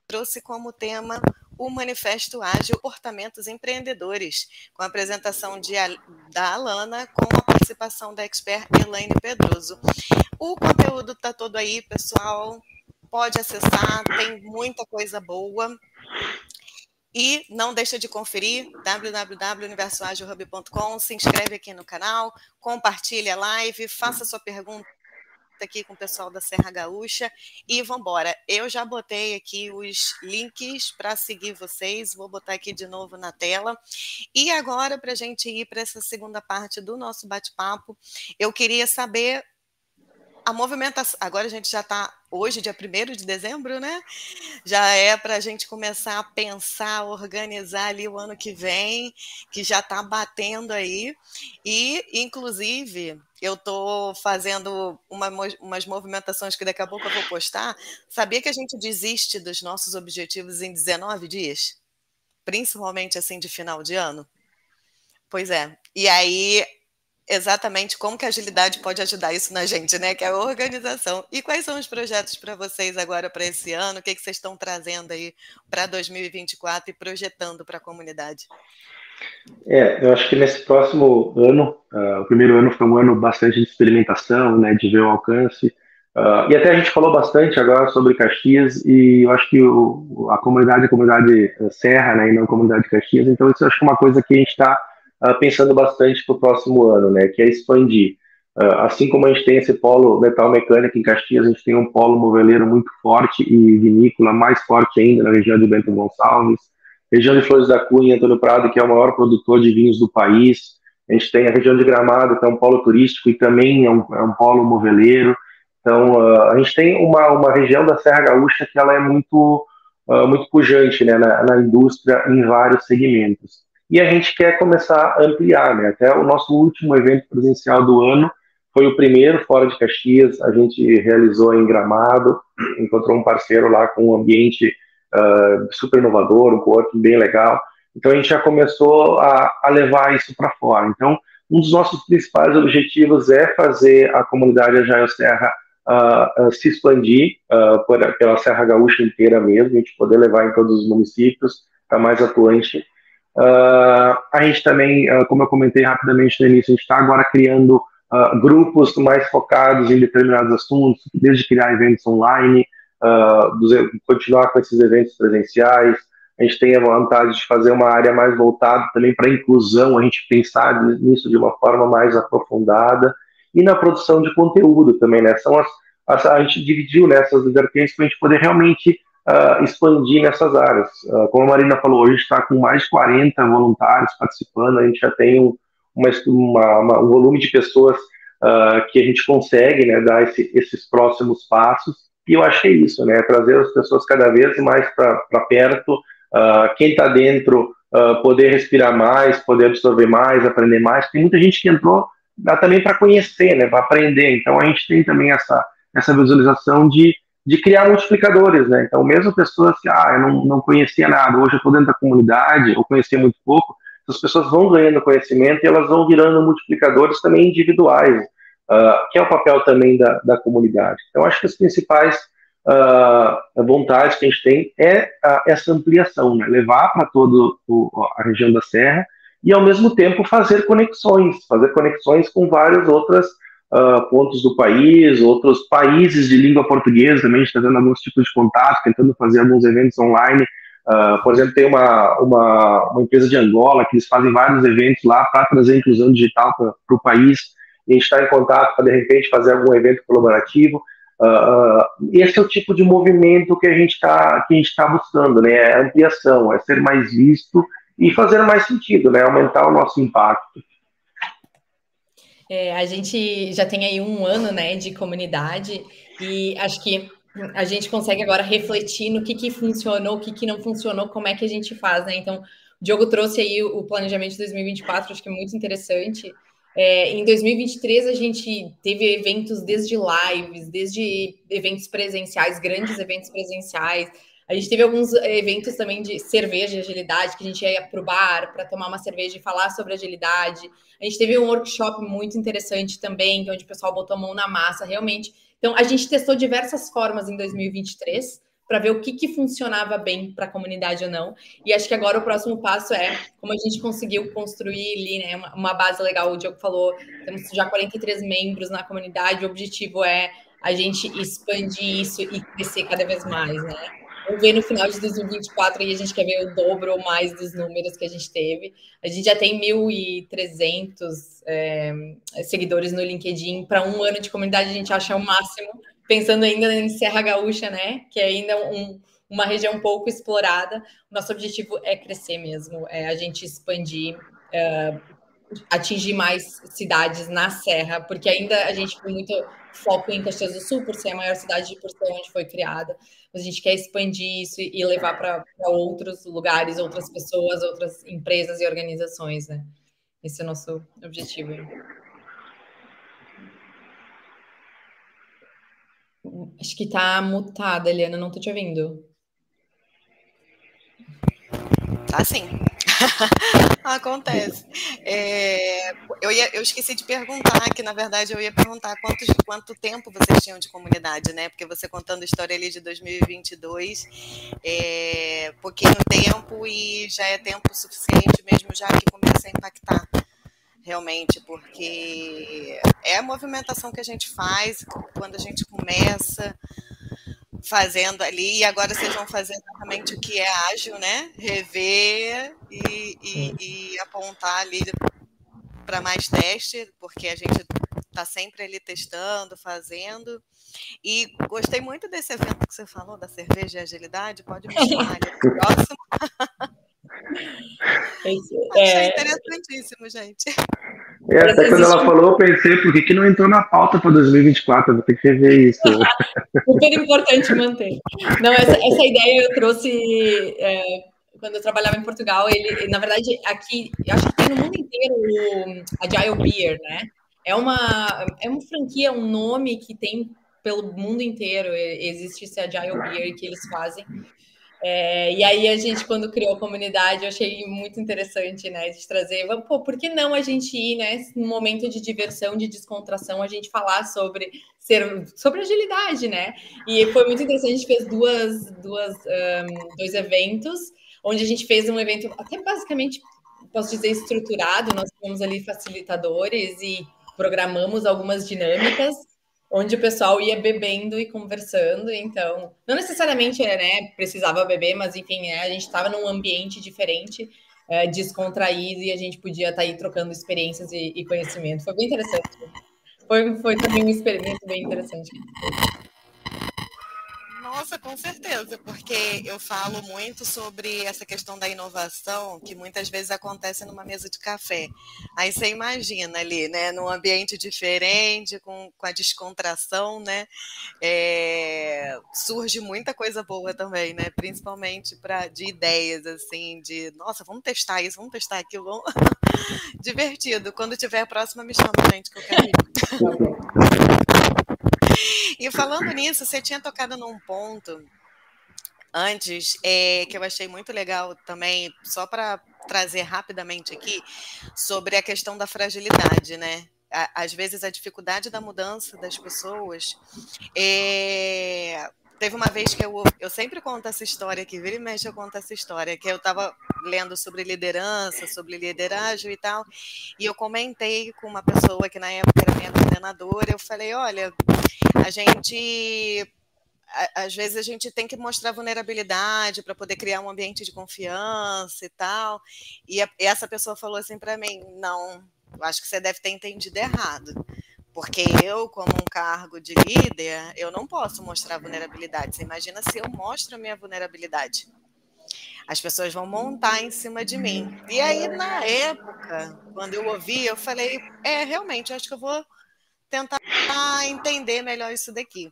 trouxe como tema o Manifesto Ágil Comportamentos Empreendedores, com a apresentação de, da Alana, com a participação da expert Elaine Pedroso. O conteúdo está todo aí, pessoal pode acessar, tem muita coisa boa. E não deixa de conferir www.universoagilhub.com, se inscreve aqui no canal, compartilha a live, faça sua pergunta aqui com o pessoal da Serra Gaúcha e vamos embora. Eu já botei aqui os links para seguir vocês, vou botar aqui de novo na tela. E agora, para a gente ir para essa segunda parte do nosso bate-papo, eu queria saber a movimentação. Agora a gente já está hoje, dia 1 de dezembro, né? Já é para a gente começar a pensar, organizar ali o ano que vem, que já está batendo aí. E, inclusive, eu estou fazendo uma, umas movimentações que daqui a pouco eu vou postar. Sabia que a gente desiste dos nossos objetivos em 19 dias? Principalmente assim de final de ano? Pois é. E aí, exatamente como que a agilidade pode ajudar isso na gente, né? Que é a organização. E quais são os projetos para vocês agora para esse ano? O que, que vocês estão trazendo aí para 2024 e projetando para a comunidade? É, eu acho que nesse próximo ano, uh, o primeiro ano foi um ano bastante de experimentação, né, de ver o alcance, uh, e até a gente falou bastante agora sobre Caxias, e eu acho que o, a comunidade é a comunidade eh, Serra, né, e não a comunidade Caxias, então isso acho que é uma coisa que a gente está uh, pensando bastante para o próximo ano, né, que é expandir. assim como a gente tem esse polo metal mecânico em Caxias, a gente tem um polo moveleiro muito forte e vinícola mais forte ainda na região de Bento Gonçalves, região de Flores da Cunha, Antônio Prado, que é o maior produtor de vinhos do país. A gente tem a região de Gramado, que é um polo turístico e também é um, é um polo moveleiro. Então, uh, a gente tem uma, uma região da Serra Gaúcha que ela é muito, uh, muito pujante né, na, na, indústria em vários segmentos. E a gente quer começar a ampliar. Né? Até o nosso último evento presencial do ano foi o primeiro fora de Caxias. A gente realizou em Gramado, encontrou um parceiro lá com um ambiente uh, super inovador, um coworking bem legal. Então a gente já começou a, a levar isso para fora. Então, um dos nossos principais objetivos é fazer a comunidade Agile Serra uh, uh, se expandir uh, por, pela Serra Gaúcha inteira mesmo, a gente poder levar em todos os municípios, estar tá mais atuante. a gente também, como eu comentei rapidamente no início, a gente está agora criando grupos mais focados em determinados assuntos, desde criar eventos online, uh, continuar com esses eventos presenciais. A gente tem a vontade de fazer uma área mais voltada também para a inclusão, a gente pensar nisso de uma forma mais aprofundada. E na produção de conteúdo também, né? São as, as a gente dividiu nessas vertentes para a gente poder realmente uh, expandir nessas áreas. Uh, como a Marina falou, gente está com mais de 40 voluntários participando, a gente já tem um, uma, uma, um volume de pessoas uh, que a gente consegue né, dar esse, esses próximos passos. E eu é isso, né? Trazer as pessoas cada vez mais para perto, uh, quem está dentro uh, poder respirar mais, poder absorver mais, aprender mais. Tem muita gente que entrou dá também para conhecer, né? Para aprender. Então a gente tem também essa, essa visualização de, de criar multiplicadores, né? Então, mesmo pessoas que, ah, eu não, não conhecia nada, hoje eu estou dentro da comunidade, ou conhecia muito pouco, as pessoas vão ganhando conhecimento e elas vão virando multiplicadores também individuais uh, que é o papel também da, da comunidade. Então, acho que as principais uh, vontades que a gente tem é uh, essa ampliação, né? levar para toda a região da Serra e, ao mesmo tempo, fazer conexões, fazer conexões com vários outros uh, pontos do país, outros países de língua portuguesa também, a gente está dando alguns tipos de contato, tentando fazer alguns eventos online. Uh, por exemplo, tem uma, uma, uma, empresa de Angola que eles fazem vários eventos lá para trazer inclusão digital para o país e está em contato para, de repente, fazer algum evento colaborativo. Uh, esse é o tipo de movimento que a gente está tá buscando, né? É ampliação, é ser mais visto e fazer mais sentido, né? Aumentar o nosso impacto. É, a gente já tem aí um ano, né, de comunidade e acho que a gente consegue agora refletir no que, que funcionou, o que, que não funcionou, como é que a gente faz, né? Então, o Diogo trouxe aí o planejamento de 2024, acho que é muito interessante. É, em 2023, a gente teve eventos desde lives, desde eventos presenciais, grandes eventos presenciais. A gente teve alguns eventos também de cerveja e agilidade, que a gente ia para o bar para tomar uma cerveja e falar sobre agilidade. A gente teve um workshop muito interessante também, onde o pessoal botou a mão na massa, realmente. Então, a gente testou diversas formas em 2023 para ver o que, que funcionava bem para a comunidade ou não. E acho que agora o próximo passo é como a gente conseguiu construir ali, né, uma, uma base legal. O Diogo falou, temos já 43 membros na comunidade. O objetivo é a gente expandir isso e crescer cada vez mais, né? Vamos ver no final de 2024 e a gente quer ver o dobro ou mais dos números que a gente teve. A gente já tem 1.300 é, seguidores no LinkedIn. Para um ano de comunidade, a gente acha o máximo pensando ainda em Serra Gaúcha, né? Que é ainda um, uma região pouco explorada. Nosso objetivo é crescer mesmo, é a gente expandir, uh, atingir mais cidades na Serra, porque ainda a gente tem muito foco em Caxias do Sul, por ser a maior cidade de por ser onde foi criada. Mas a gente quer expandir isso e levar para outros lugares, outras pessoas, outras empresas e organizações, né? Esse é o nosso objetivo. Acho que tá mutada, Eliana, não tô te ouvindo. Tá sim. (laughs) Acontece. É, eu, ia, eu esqueci de perguntar, que na verdade eu ia perguntar quantos, quanto tempo vocês tinham de comunidade, né? Porque você contando a história ali de 2022, é pouquinho tempo e já é tempo suficiente mesmo já que começa a impactar realmente, porque é a movimentação que a gente faz quando a gente começa fazendo ali, e agora vocês vão fazer exatamente o que é ágil, né? Rever e, e, e apontar ali para mais teste, porque a gente está sempre ali testando, fazendo. E gostei muito desse evento que você falou, da cerveja e agilidade. Pode me chamar ali no próximo. (laughs) Achei é... interessantíssimo, gente. É, até quando ela falou, eu pensei, por que, que não entrou na pauta para 2024? Vou ter que rever isso. (laughs) Super importante manter. Não, essa, essa ideia eu trouxe é, quando eu trabalhava em Portugal. Ele, na verdade, aqui, acho que tem no mundo inteiro o Agile Beer, né? É uma, é uma franquia, um nome que tem pelo mundo inteiro. Existe esse Agile Beer que eles fazem. É, e aí a gente, quando criou a comunidade, eu achei muito interessante, né, de trazer, pô, por que não a gente ir, né, num momento de diversão, de descontração, a gente falar sobre ser, sobre agilidade, né? E foi muito interessante, a gente fez duas, duas, um, dois eventos, onde a gente fez um evento até basicamente, posso dizer, estruturado, nós tivemos ali facilitadores e programamos algumas dinâmicas, onde o pessoal ia bebendo e conversando, então, não necessariamente, né, precisava beber, mas enfim, né, a gente estava num ambiente diferente, é, descontraído, e a gente podia estar tá aí trocando experiências e, e, conhecimento. Foi bem interessante. Foi, foi também um experimento bem interessante. Nossa, com certeza, porque eu falo muito sobre essa questão da inovação, que muitas vezes acontece numa mesa de café. Aí você imagina ali, né, num ambiente diferente, com, com a descontração, né, é, surge muita coisa boa também, né, principalmente para de ideias, assim, de, nossa, vamos testar isso, vamos testar aquilo, (laughs) divertido. Quando tiver a próxima, me chama, gente, que eu quero ir. (laughs) E falando nisso, você tinha tocado num ponto antes é, que eu achei muito legal também, só para trazer rapidamente aqui, sobre a questão da fragilidade, né? Às vezes a dificuldade da mudança das pessoas é, teve uma vez que eu, eu sempre conto essa história, que vira e mexe eu conto essa história, que eu estava lendo sobre liderança, sobre liderazgo e tal, e eu comentei com uma pessoa que na época era minha coordenadora, eu falei, olha, a gente às vezes a gente tem que mostrar vulnerabilidade para poder criar um ambiente de confiança e tal. E, a, e essa pessoa falou assim para mim: não, eu acho que você deve ter entendido errado. Porque eu, como um cargo de líder, eu não posso mostrar vulnerabilidade. Você imagina se eu mostro a minha vulnerabilidade. As pessoas vão montar em cima de mim. E aí, na época, quando eu ouvi, eu falei: é, realmente, acho que eu vou tentar entender melhor isso daqui.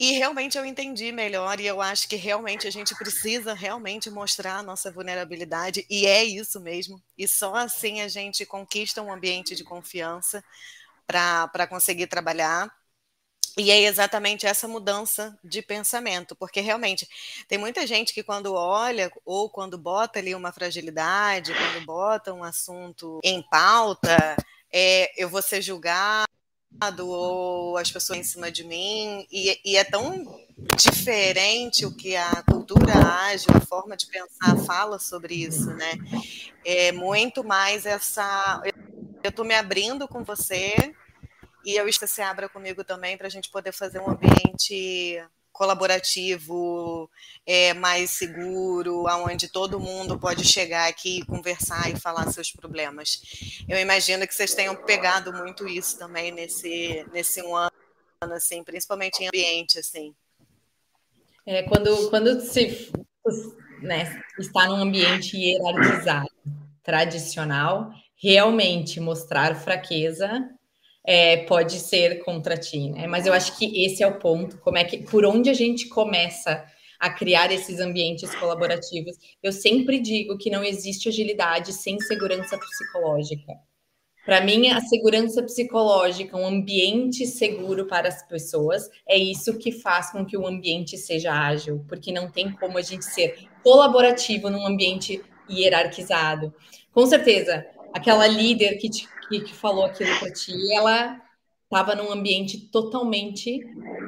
E realmente eu entendi melhor e eu acho que realmente a gente precisa realmente mostrar a nossa vulnerabilidade e é isso mesmo. E só assim a gente conquista um ambiente de confiança para conseguir trabalhar. E é exatamente essa mudança de pensamento, porque realmente tem muita gente que quando olha ou quando bota ali uma fragilidade, quando bota um assunto em pauta, é, eu vou ser julgado ou as pessoas em cima de mim, e, e, é tão diferente o que a cultura ágil, a forma de pensar fala sobre isso, né? É muito mais essa. Eu estou me abrindo com você e eu que você abra comigo também para a gente poder fazer um ambiente colaborativo, é, mais seguro, aonde todo mundo pode chegar aqui conversar e falar seus problemas. Eu imagino que vocês tenham pegado muito isso também nesse, nesse um ano, assim, principalmente em ambiente, assim. É, quando, quando se né, está num ambiente hierarquizado, tradicional, realmente mostrar fraqueza é, pode ser contra ti, né? Mas eu acho que esse é o ponto, como é que por onde a gente começa a criar esses ambientes colaborativos. Eu sempre digo que não existe agilidade sem segurança psicológica. Para mim, a segurança psicológica, um ambiente seguro para as pessoas, é isso que faz com que o ambiente seja ágil, porque não tem como a gente ser colaborativo num ambiente hierarquizado. Com certeza, aquela líder que, te, que, que falou aquilo para ti, ela estava num ambiente totalmente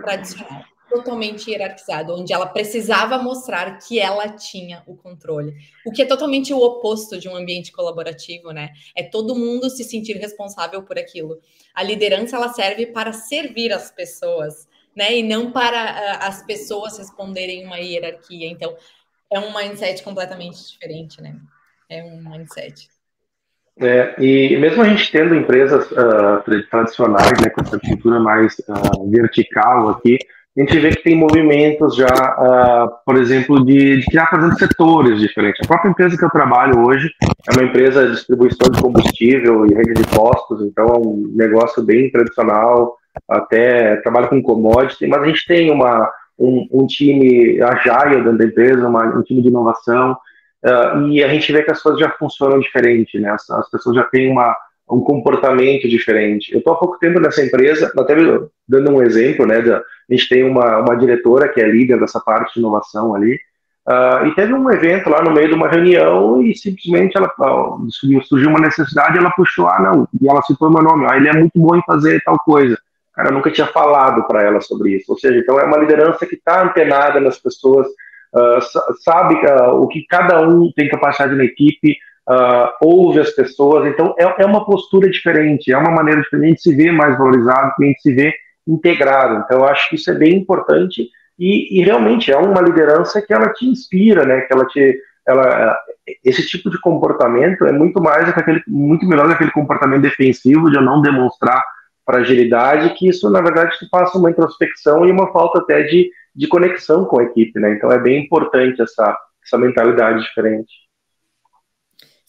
tradicional totalmente hierarquizado, onde ela precisava mostrar que ela tinha o controle. O que é totalmente o oposto de um ambiente colaborativo, né? É todo mundo se sentir responsável por aquilo. A liderança ela serve para servir as pessoas, né? E não para uh, as pessoas responderem uma hierarquia. Então, é um mindset completamente diferente, né? É um mindset. É, e mesmo a gente tendo empresas uh, tradicionais, né, com essa cultura mais uh, vertical aqui, a gente vê que tem movimentos já, uh, por exemplo, de, de criar, fazendo setores diferentes. A própria empresa que eu trabalho hoje é uma empresa de distribuição de combustível e rede de postos, então é um negócio bem tradicional, até trabalha com commodity, mas a gente tem uma, um, um time agile dentro da empresa, uma, um time de inovação, uh, e a gente vê que as coisas já funcionam diferente, né? As, as pessoas já têm uma, um comportamento diferente. Eu estou há pouco tempo nessa empresa, até dando um exemplo, né? A gente tem uma, uma diretora que é líder dessa parte de inovação ali, uh, e teve um evento lá no meio de uma reunião e simplesmente ela uh, surgiu uma necessidade, ela puxou, ah, não, e ela citou meu nome, ah, ele é muito bom em fazer tal coisa. Cara, nunca tinha falado para ela sobre isso. Ou seja, então é uma liderança que está antenada nas pessoas, uh, sabe o que cada um tem capacidade na equipe, uh, ouve as pessoas, então é, é, uma postura diferente, é uma maneira diferente de se ver mais valorizado, a gente se vê integrado. Então eu acho que isso é bem importante e, e, realmente é uma liderança que ela te inspira, né? Que ela te, ela, esse tipo de comportamento é muito mais aquele, muito melhor que aquele comportamento defensivo de eu não demonstrar fragilidade, que isso na verdade te passa uma introspecção e uma falta até de, de conexão com a equipe, né? Então é bem importante essa, essa mentalidade diferente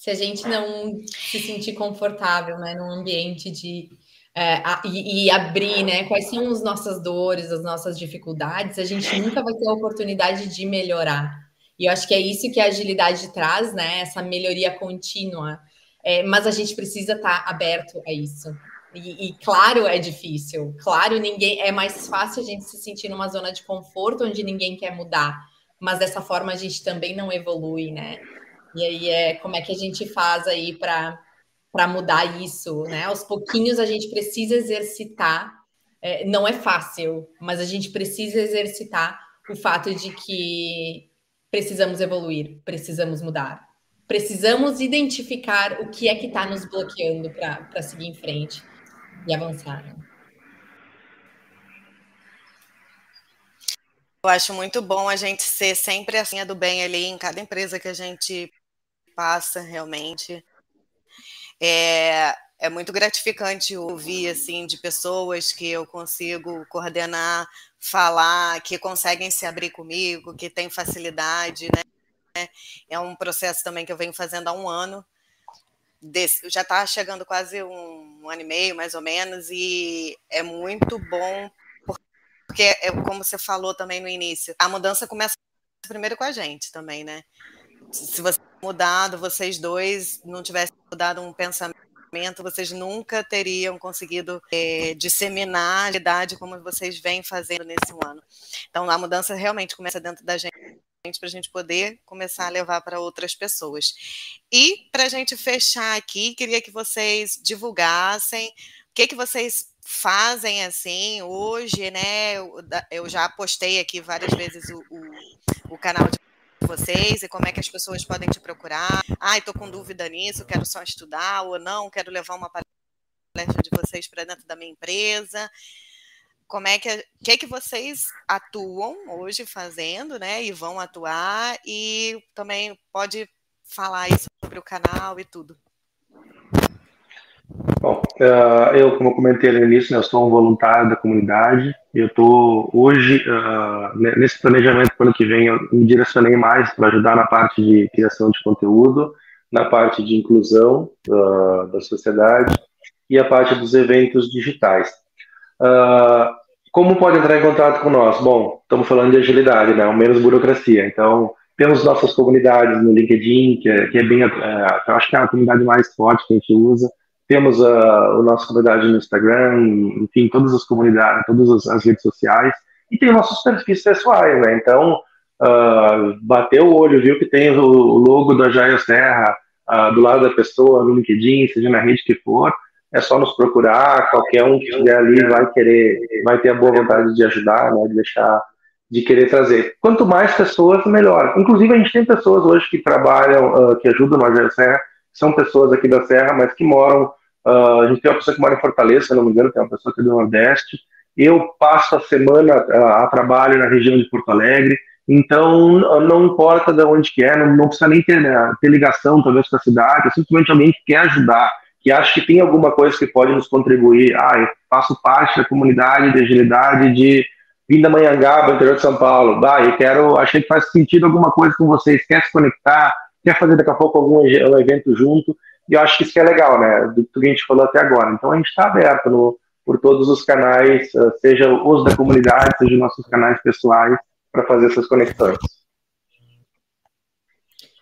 se a gente não se sentir confortável, né, num ambiente de é, a, e, e, abrir, né, quais são as nossas dores, as nossas dificuldades, a gente nunca vai ter a oportunidade de melhorar. E eu acho que é isso que a agilidade traz, né, essa melhoria contínua. É, mas a gente precisa estar tá aberto a isso. E, e, claro, é difícil. Claro, ninguém é mais fácil a gente se sentir numa zona de conforto onde ninguém quer mudar. Mas dessa forma a gente também não evolui, né? E aí é como é que a gente faz aí para para mudar isso, né? Aos pouquinhos a gente precisa exercitar. É, não é fácil, mas a gente precisa exercitar o fato de que precisamos evoluir, precisamos mudar, precisamos identificar o que é que está nos bloqueando para seguir em frente e avançar. Né? Eu acho muito bom a gente ser sempre assim, do bem ali em cada empresa que a gente passa realmente. É, é muito gratificante ouvir assim de pessoas que eu consigo coordenar, falar, que conseguem se abrir comigo, que têm facilidade, né? É um processo também que eu venho fazendo há um ano. Desse, já está chegando quase um, um ano e meio, mais ou menos, e é muito bom, porque, é, como você falou também no início, a mudança começa primeiro com a gente também, né? se você mudado, vocês dois não tivessem mudado um pensamento, vocês nunca teriam conseguido é, disseminar a idade como vocês vêm fazendo nesse ano. Então, a mudança realmente começa dentro da gente para a gente poder começar a levar para outras pessoas. E para a gente fechar aqui, queria que vocês divulgassem o que, que vocês fazem assim hoje, né? Eu, já postei aqui várias vezes o, o, o canal de vocês e como é que as pessoas podem te procurar. Ah, estou com dúvida nisso, quero só estudar ou não, quero levar uma palestra de vocês para dentro da minha empresa. Como é que, que é que vocês atuam hoje fazendo, né? E vão atuar e também pode falar sobre o canal e tudo. Bom, uh, eu, como eu comentei no início, né, eu sou um voluntário da comunidade. Eu estou hoje, uh, nesse planejamento para o ano que vem, eu me direcionei mais para ajudar na parte de criação de conteúdo, na parte de inclusão uh, da sociedade e a parte dos eventos digitais. Como pode entrar em contato com nós? Bom, estamos falando de agilidade, né, menos burocracia. Então, temos nossas comunidades no LinkedIn, que é, que é bem, eu acho que é a comunidade mais forte que a gente usa temos a, a nossa comunidade no Instagram, enfim, todas as comunidades, todas as, redes sociais, e tem nossos perfis pessoais, né? Então, uh, bateu o olho, viu que tem o, logo da Jair Serra uh, do lado da pessoa, no LinkedIn, seja na rede que for, é só nos procurar, qualquer um que estiver ali vai querer, vai ter a boa vontade de ajudar, né, de deixar, de querer trazer. Quanto mais pessoas, melhor. Inclusive, a gente tem pessoas hoje que trabalham, uh, que ajudam Jair Serra, são pessoas aqui da Serra, mas que moram. Uh, a gente tem uma pessoa que mora em Fortaleza, se não me engano, tem uma pessoa que é do Nordeste. Eu passo a semana uh, a trabalho na região de Porto Alegre, então não importa de onde que é, não, não precisa nem ter, né, ter ligação talvez com a cidade, é simplesmente alguém que quer ajudar, que acha que tem alguma coisa que pode nos contribuir. Ah, eu faço parte da comunidade de agilidade de Pindamonhangaba, interior de São Paulo. Bah, eu quero, achei que faz sentido alguma coisa com vocês, quer se conectar, quer fazer daqui a pouco algum um evento junto, e eu acho que isso é legal, né, do que a gente falou até agora. Então a gente está aberto no, por todos os canais, eh, seja os da comunidade, seja os nossos canais pessoais, para fazer essas conexões.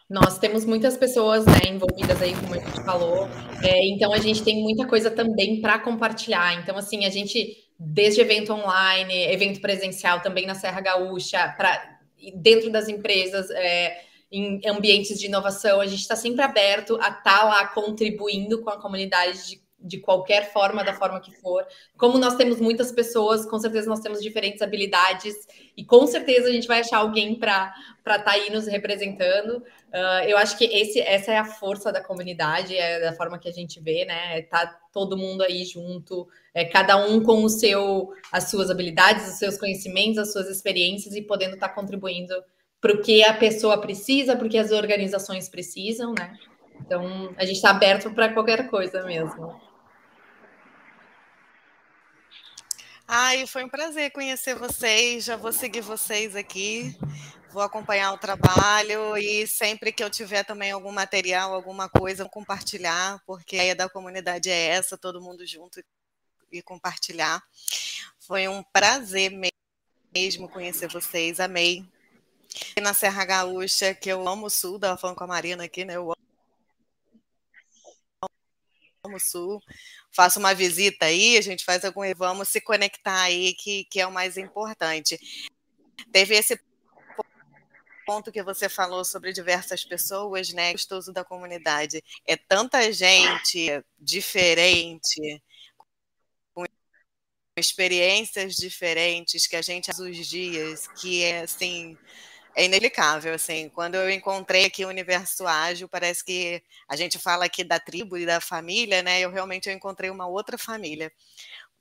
Nós temos muitas pessoas né, envolvidas aí, como a gente falou, é, então a gente tem muita coisa também para compartilhar. Então, assim, a gente, desde evento online, evento presencial também na Serra Gaúcha, para dentro das empresas, é, em ambientes de inovação, a gente está sempre aberto a estar tá lá contribuindo com a comunidade de, de qualquer forma, da forma que for. Como nós temos muitas pessoas, com certeza nós temos diferentes habilidades e com certeza a gente vai achar alguém para estar tá aí nos representando. Uh, eu acho que esse, essa é a força da comunidade, é da forma que a gente vê, né? Tá todo mundo aí junto, é, cada um com o seu, as suas habilidades, os seus conhecimentos, as suas experiências e podendo estar tá contribuindo para o que a pessoa precisa, porque as organizações precisam, né? Então, a gente está aberto para qualquer coisa mesmo. Ai, foi um prazer conhecer vocês. Já vou seguir vocês aqui, vou acompanhar o trabalho e sempre que eu tiver também algum material, alguma coisa, compartilhar, porque a ideia da comunidade é essa, todo mundo junto e compartilhar. Foi um prazer mesmo conhecer vocês, amei na Serra Gaúcha, que eu amo o sul, estava falando com a Marina aqui, né? Eu sul. Faço uma visita aí, a gente faz algum. Vamos se conectar aí, que, que é o mais importante. Teve esse ponto que você falou sobre diversas pessoas, né? Gostoso da comunidade. É tanta gente diferente, com experiências diferentes que a gente os dias, que é assim é inexplicável, assim. Quando eu encontrei aqui o Universo Ágil, parece que a gente fala aqui da tribo e da família, né? Eu realmente eu encontrei uma outra família,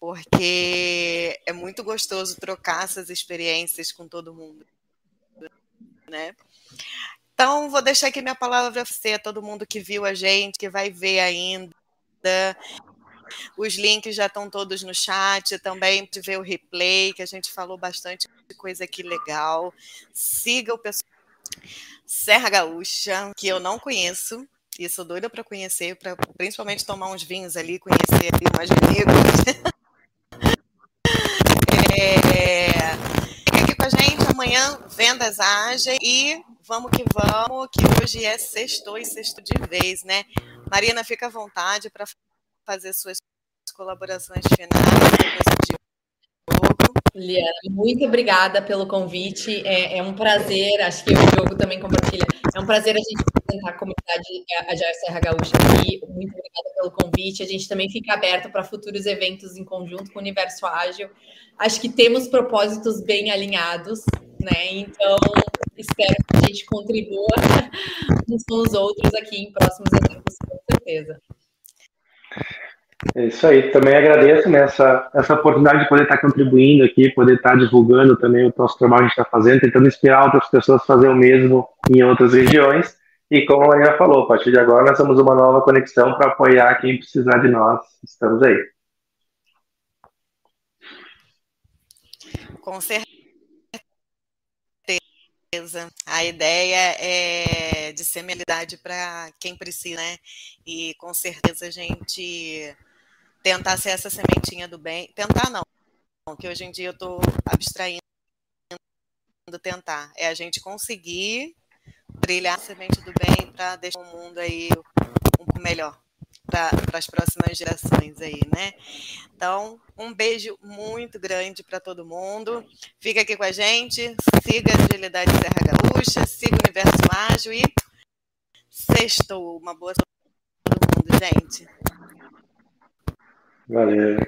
porque é muito gostoso trocar essas experiências com todo mundo, né? Então, vou deixar aqui minha palavra para você, todo mundo que viu a gente, que vai ver ainda. Os links já estão todos no chat, também de ver o replay, que a gente falou bastante coisa aqui legal. Siga o pessoal Serra Gaúcha, que eu não conheço, e sou doida para conhecer, para principalmente tomar uns vinhos ali, conhecer ali amigos. (laughs) é, fica aqui com a gente amanhã, vendas agem e vamos que vamos, que hoje é sexto e sexto de vez, né? Marina, fica à vontade para fazer suas colaborações finais, Liana, muito obrigada pelo convite. É, é, um prazer, acho que o jogo também compartilha. É um prazer a gente apresentar a comunidade a Jair Serra Gaúcha aqui. Muito obrigada pelo convite. A gente também fica aberto para futuros eventos em conjunto com o Universo Ágil. Acho que temos propósitos bem alinhados, né? Então, espero que a gente contribua (laughs) uns com os outros aqui em próximos eventos, com certeza. É isso aí, também agradeço né, essa, essa oportunidade de poder estar contribuindo aqui, poder estar divulgando também o nosso trabalho que a gente está fazendo, tentando inspirar outras pessoas a fazer o mesmo em outras regiões. E como a Maria falou, a partir de agora nós temos uma nova conexão para apoiar quem precisar de nós. Estamos aí. Com certeza. A ideia é de semelidade para quem precisa, né? E com certeza a gente tentar ser essa sementinha do bem. Tentar não, que hoje em dia eu estou abstraindo tentar. É a gente conseguir brilhar a semente do bem para deixar o mundo aí um pouco melhor. para as próximas gerações aí, né? Então, um beijo muito grande para todo mundo. Fica aqui com a gente, siga a Agilidade Serra Gaúcha, siga o Universo Ágil e sextou. Uma boa todo mundo, gente. Valeu.